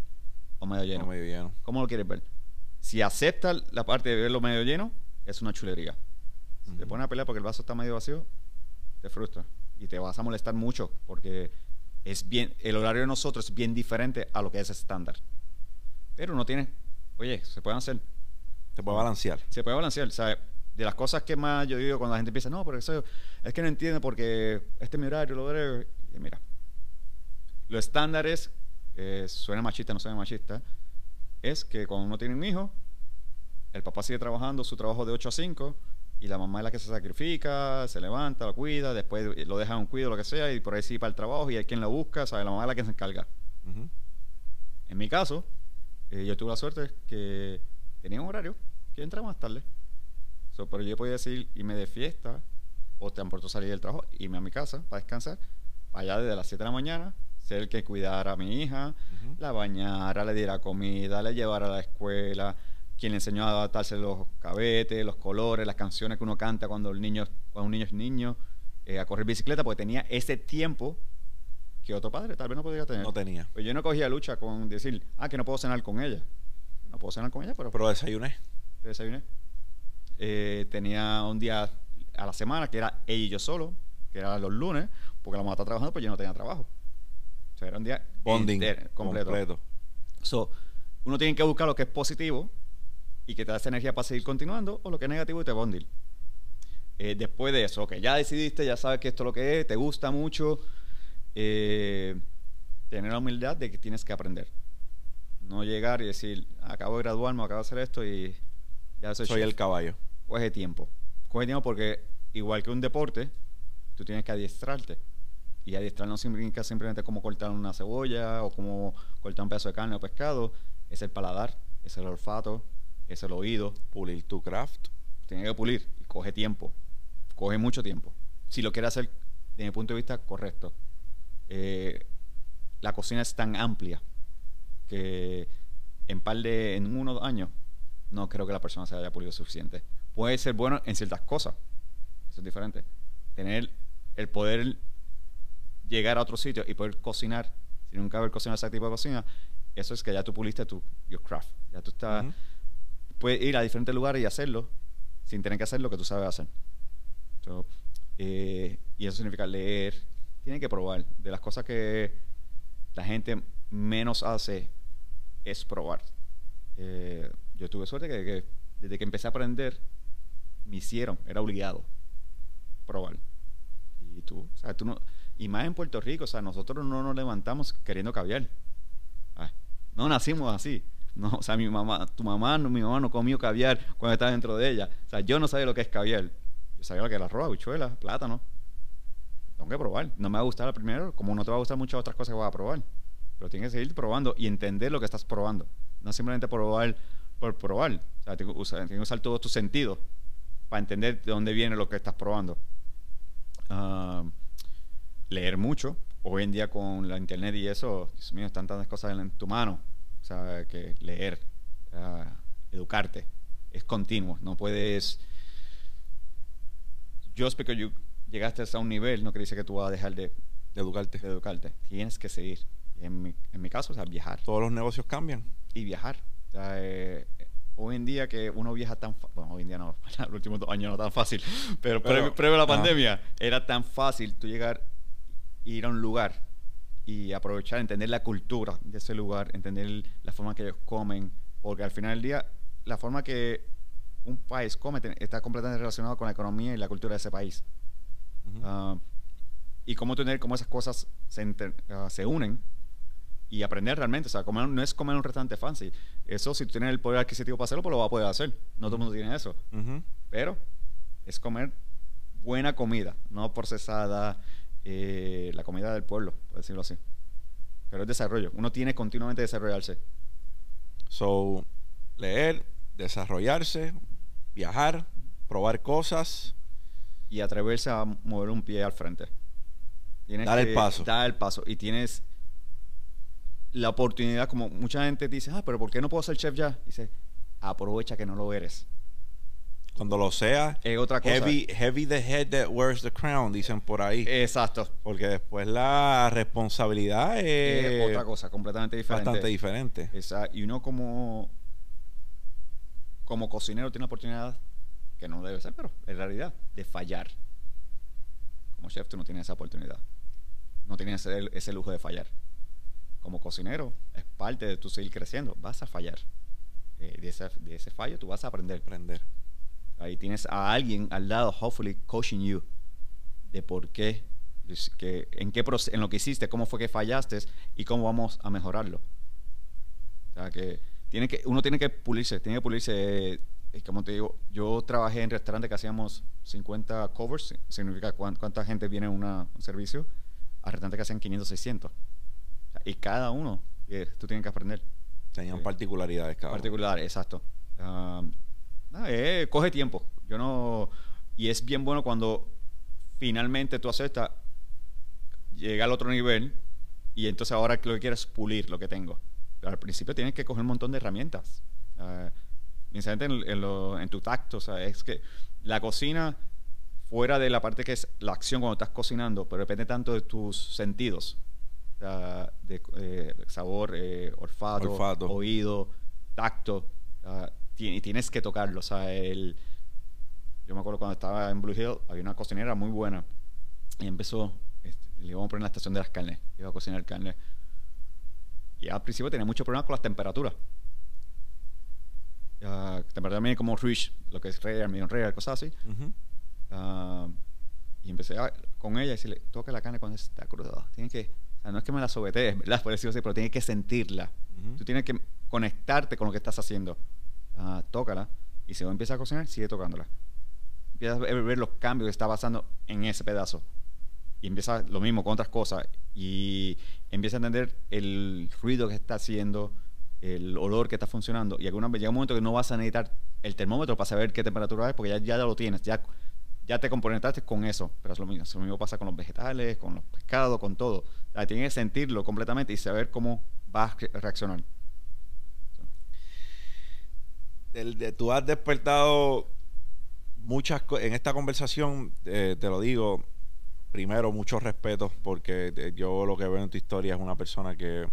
o medio lleno. No medio lleno. ¿Cómo lo quieres ver? Si aceptas la parte de verlo medio lleno, es una chulería. Si te pones a pelear porque el vaso está medio vacío, te frustra. Y te vas a molestar mucho porque es bien, el horario de nosotros es bien diferente a lo que es estándar. Pero no tiene, oye, se pueden hacer, Te puede balancear. se puede balancear. Sea, de las cosas que más yo digo cuando la gente empieza, no, pero eso es que no entiende porque este es mi horario, lo whatever". Y mira, lo estándar es, eh, suena machista, no suena machista, es que cuando uno tiene un hijo, el papá sigue trabajando su trabajo de 8 a 5 y la mamá es la que se sacrifica, se levanta, lo cuida, después lo deja en un cuido, lo que sea, y por ahí sí para el trabajo y hay quien lo busca, ¿sabe? La mamá es la que se encarga. En mi caso, eh, yo tuve la suerte que tenía un horario que entraba más tarde. So, pero yo podía decir irme de fiesta o tan pronto salir del trabajo, irme a mi casa para descansar, allá desde las 7 de la mañana, ser el que cuidara a mi hija, la bañara, le diera comida, le llevara a la escuela, quien le enseñó a adaptarse los cabetes, los colores, las canciones que uno canta cuando el niño, cuando un niño es niño, eh, a correr bicicleta, porque tenía ese tiempo que otro padre tal vez no podría tener. No tenía. Pues yo no cogía lucha con decir, ah, que no puedo cenar con ella. No puedo cenar con ella, pero, Pero desayuné. desayuné. Eh, tenía un día a la semana que era ella y yo solo, que era los lunes, porque la mamá está trabajando, pues yo no tenía trabajo. O sea, era un día Bonding. completo. completo. So, uno tiene que buscar lo que es positivo y que te da esa energía para seguir continuando, o lo que es negativo y te bondil. Eh, después de eso, ok, ya decidiste, ya sabes que esto es lo que es, te gusta mucho, eh, tener la humildad de que tienes que aprender. No llegar y decir, acabo de graduarme, acabo de hacer esto y ya soy, Soy chef". el caballo. Coge tiempo. Coge tiempo porque, igual que un deporte, tú tienes que adiestrarte. Y adiestrar no significa simplemente cómo cortar una cebolla o cómo cortar un pedazo de carne o pescado. Es el paladar, es el olfato, es el oído. Pulir tu craft. Tienes que pulir coge tiempo. Coge mucho tiempo. Si lo quieres hacer desde mi punto de vista correcto. Eh, la cocina es tan amplia que en par de en uno o dos años no creo que la persona se haya pulido suficiente. Puede ser bueno en ciertas cosas. Eso es diferente. Tener el poder llegar a otro sitio y poder cocinar sin nunca haber cocinado ese tipo de cocina, eso es que ya tú puliste tu your craft. Ya tú estás. Puedes ir a diferentes lugares y hacerlo sin tener que hacer lo que tú sabes hacer. So, eh, y eso significa leer. Tienen que probar. De las cosas que la gente menos hace es probar. Eh, yo tuve suerte que, que desde que empecé a aprender, me hicieron, era obligado probar. Y tú, o sea, tú no, y más en Puerto Rico, o sea, nosotros no nos levantamos queriendo caviar. Ah, no nacimos así. No, o sea, mi mamá, tu mamá, no, mi mamá no comió caviar cuando estaba dentro de ella. O sea, yo no sabía lo que es caviar. Yo sabía lo que era arroz, habichuelas, plátano. Tengo que probar. No me va a gustar al primero, como no te va a gustar muchas otras cosas que vas a probar. Pero tienes que seguir probando y entender lo que estás probando. No simplemente probar por probar. O sea, tienes que usar, tienes que usar todos tus sentidos para entender de dónde viene lo que estás probando. Ah, leer mucho. Hoy en día con la internet y eso, Dios mío, están tantas cosas en tu mano. O sea, que leer. ah, educarte. Es continuo. No puedes. Just because you llegaste hasta un nivel, no quiere decir que tú vas a dejar de, De educarte. de educarte. Tienes que seguir. En mi, en mi caso, o sea, viajar. Todos los negocios cambian. Y viajar. O sea, eh, hoy en día que uno viaja tan fa- bueno hoy en día no (laughs) los últimos dos años no tan fácil pero, Pero- previo, previo a la ajá. pandemia era tan fácil tú llegar ir a un lugar y aprovechar entender la cultura de ese lugar entender la forma que ellos comen porque al final del día la forma que un país come está completamente relacionado con la economía y la cultura de ese país Ujú. Ah, y cómo tener cómo esas cosas se, inter- ah, se unen y aprender realmente. O sea, comer, no es comer en un restaurante fancy. Eso, si tú tienes el poder adquisitivo para hacerlo, pues lo vas a poder hacer. No todo el mundo tiene eso. Ujú. Pero es comer buena comida, no procesada, eh, la comida del pueblo, por decirlo así. Pero es desarrollo. Uno tiene continuamente desarrollarse. So, leer, desarrollarse, viajar, probar cosas. y atreverse a mover un pie al frente. Tienes Dar el paso. Dar el paso. Y tienes la oportunidad, como mucha gente dice, ah, pero ¿por qué no puedo ser chef ya? Dice, aprovecha que no lo eres. Cuando lo sea, Es otra cosa. heavy, heavy the head that wears the crown, dicen por ahí. Exacto. Porque después la responsabilidad es, es otra cosa, completamente diferente. bastante diferente. Esa- y uno como, como cocinero tiene la oportunidad, que no debe ser, pero en realidad, de fallar. Como chef tú no tienes esa oportunidad. No tienes ese, ese lujo de fallar. Como cocinero, es parte de tu seguir creciendo. Vas a fallar. Eh, de, ese, de ese fallo tú vas a aprender. Aprender. Ahí tienes a alguien al lado, hopefully, coaching you de por qué, es que, en, qué en lo que hiciste, cómo fue que fallaste y cómo vamos a mejorarlo. O sea, que, tiene que uno tiene que pulirse, tiene que pulirse. eh, como te digo, yo trabajé en restaurantes que hacíamos 50 covers, si- significa cuán- cuánta gente viene a un servicio, a restaurantes que hacían 500, 600. O sea, y cada uno, eh, tú tienes que aprender Tenían Sí. particularidades cada uno. particular, exacto. Nada, eh, coge tiempo. Yo no. Y es bien bueno cuando finalmente tú aceptas, llega al otro nivel y entonces ahora lo que quieres es pulir lo que tengo. Pero al principio tienes que coger un montón de herramientas. Sinceramente, en, en lo- en tu tacto, o sea, es que la cocina, fuera de la parte que es la acción cuando estás cocinando, pero depende tanto de tus sentidos. De eh, sabor, eh, olfato, Olfato. oído, tacto. Y tienes que tocarlo. O sea, el, yo me acuerdo cuando estaba en Blue Hill, había una cocinera muy buena. Y empezó, este, le íbamos a poner en la estación de las carnes. Iba a cocinar carne. Y al principio tenía muchos problemas con las temperaturas. Uh, temperatura media como Rich, lo que es rare, medium rare, cosas así. Ujú. Ah, y empecé a- con ella y decirle, toca la carne cuando está cruda. Tiene que, o sea, no es que me la sobetees, ¿verdad? Por decirlo así, pero tienes que sentirla. Ujú. Tú tienes que conectarte con lo que estás haciendo. Ah, tócala. Y si empieza a cocinar, sigue tocándola. Empiezas a ver los cambios que está pasando en ese pedazo. Y empieza lo mismo con otras cosas. Y empieza a entender el ruido que está haciendo, el olor que está funcionando. Y alguna llega un momento que no vas a necesitar el termómetro para saber qué temperatura es, porque ya, ya lo tienes. Ya, ya te componentaste con eso. Pero es lo mismo. Lo mismo pasa con los vegetales, con los pescados, con todo. O tienes que sentirlo completamente y saber cómo vas a re- reaccionar. De- tú has despertado muchas co- en esta conversación eh, te lo digo primero mucho respeto porque eh, yo lo que veo en tu historia es una persona que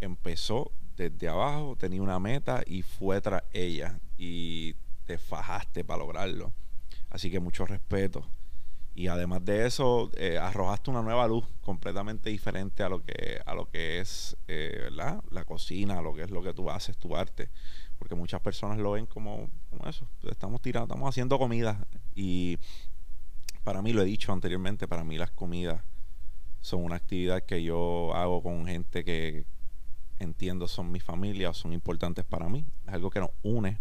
empezó desde abajo tenía una meta y fue tras ella y te fajaste para lograrlo. Así que mucho respeto. Y además de eso eh, arrojaste una nueva luz completamente diferente a lo que a lo que es eh, la cocina a lo que es lo que tú haces tu arte porque muchas personas lo ven como, como eso estamos tirando estamos haciendo comida y para mí lo he dicho anteriormente para mí las comidas son una actividad que yo hago con gente que entiendo son mi familia o son importantes para mí es algo que nos une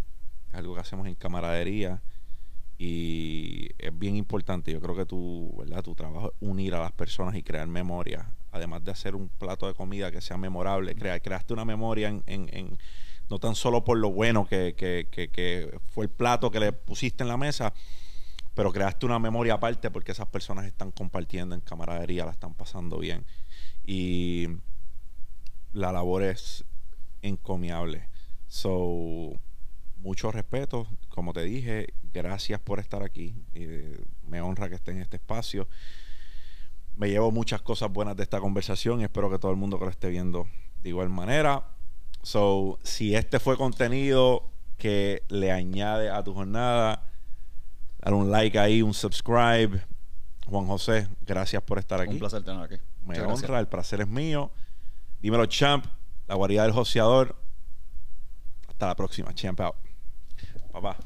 es algo que hacemos en camaradería y es bien importante. Yo creo que tu, ¿verdad? tu trabajo es unir a las personas y crear memoria. Además de hacer un plato de comida que sea memorable, crear, creaste una memoria en, en- en- no tan solo por lo bueno que, que- que- fue el plato que le pusiste en la mesa, pero creaste una memoria aparte porque esas personas están compartiendo en camaradería, la están pasando bien. Y la labor es encomiable. So, mucho respeto, como te dije, gracias por estar aquí. Eh, me honra que esté en este espacio. Me llevo muchas cosas buenas de esta conversación y espero que todo el mundo que lo esté viendo de igual manera. So, si este fue contenido que le añade a tu jornada, dale un like ahí, un subscribe. Juan José, gracias por estar aquí. Un placer tener aquí. Me honra, el placer es mío. Dímelo, champ, la guarida del joseador. Hasta la próxima, champ out. Papá.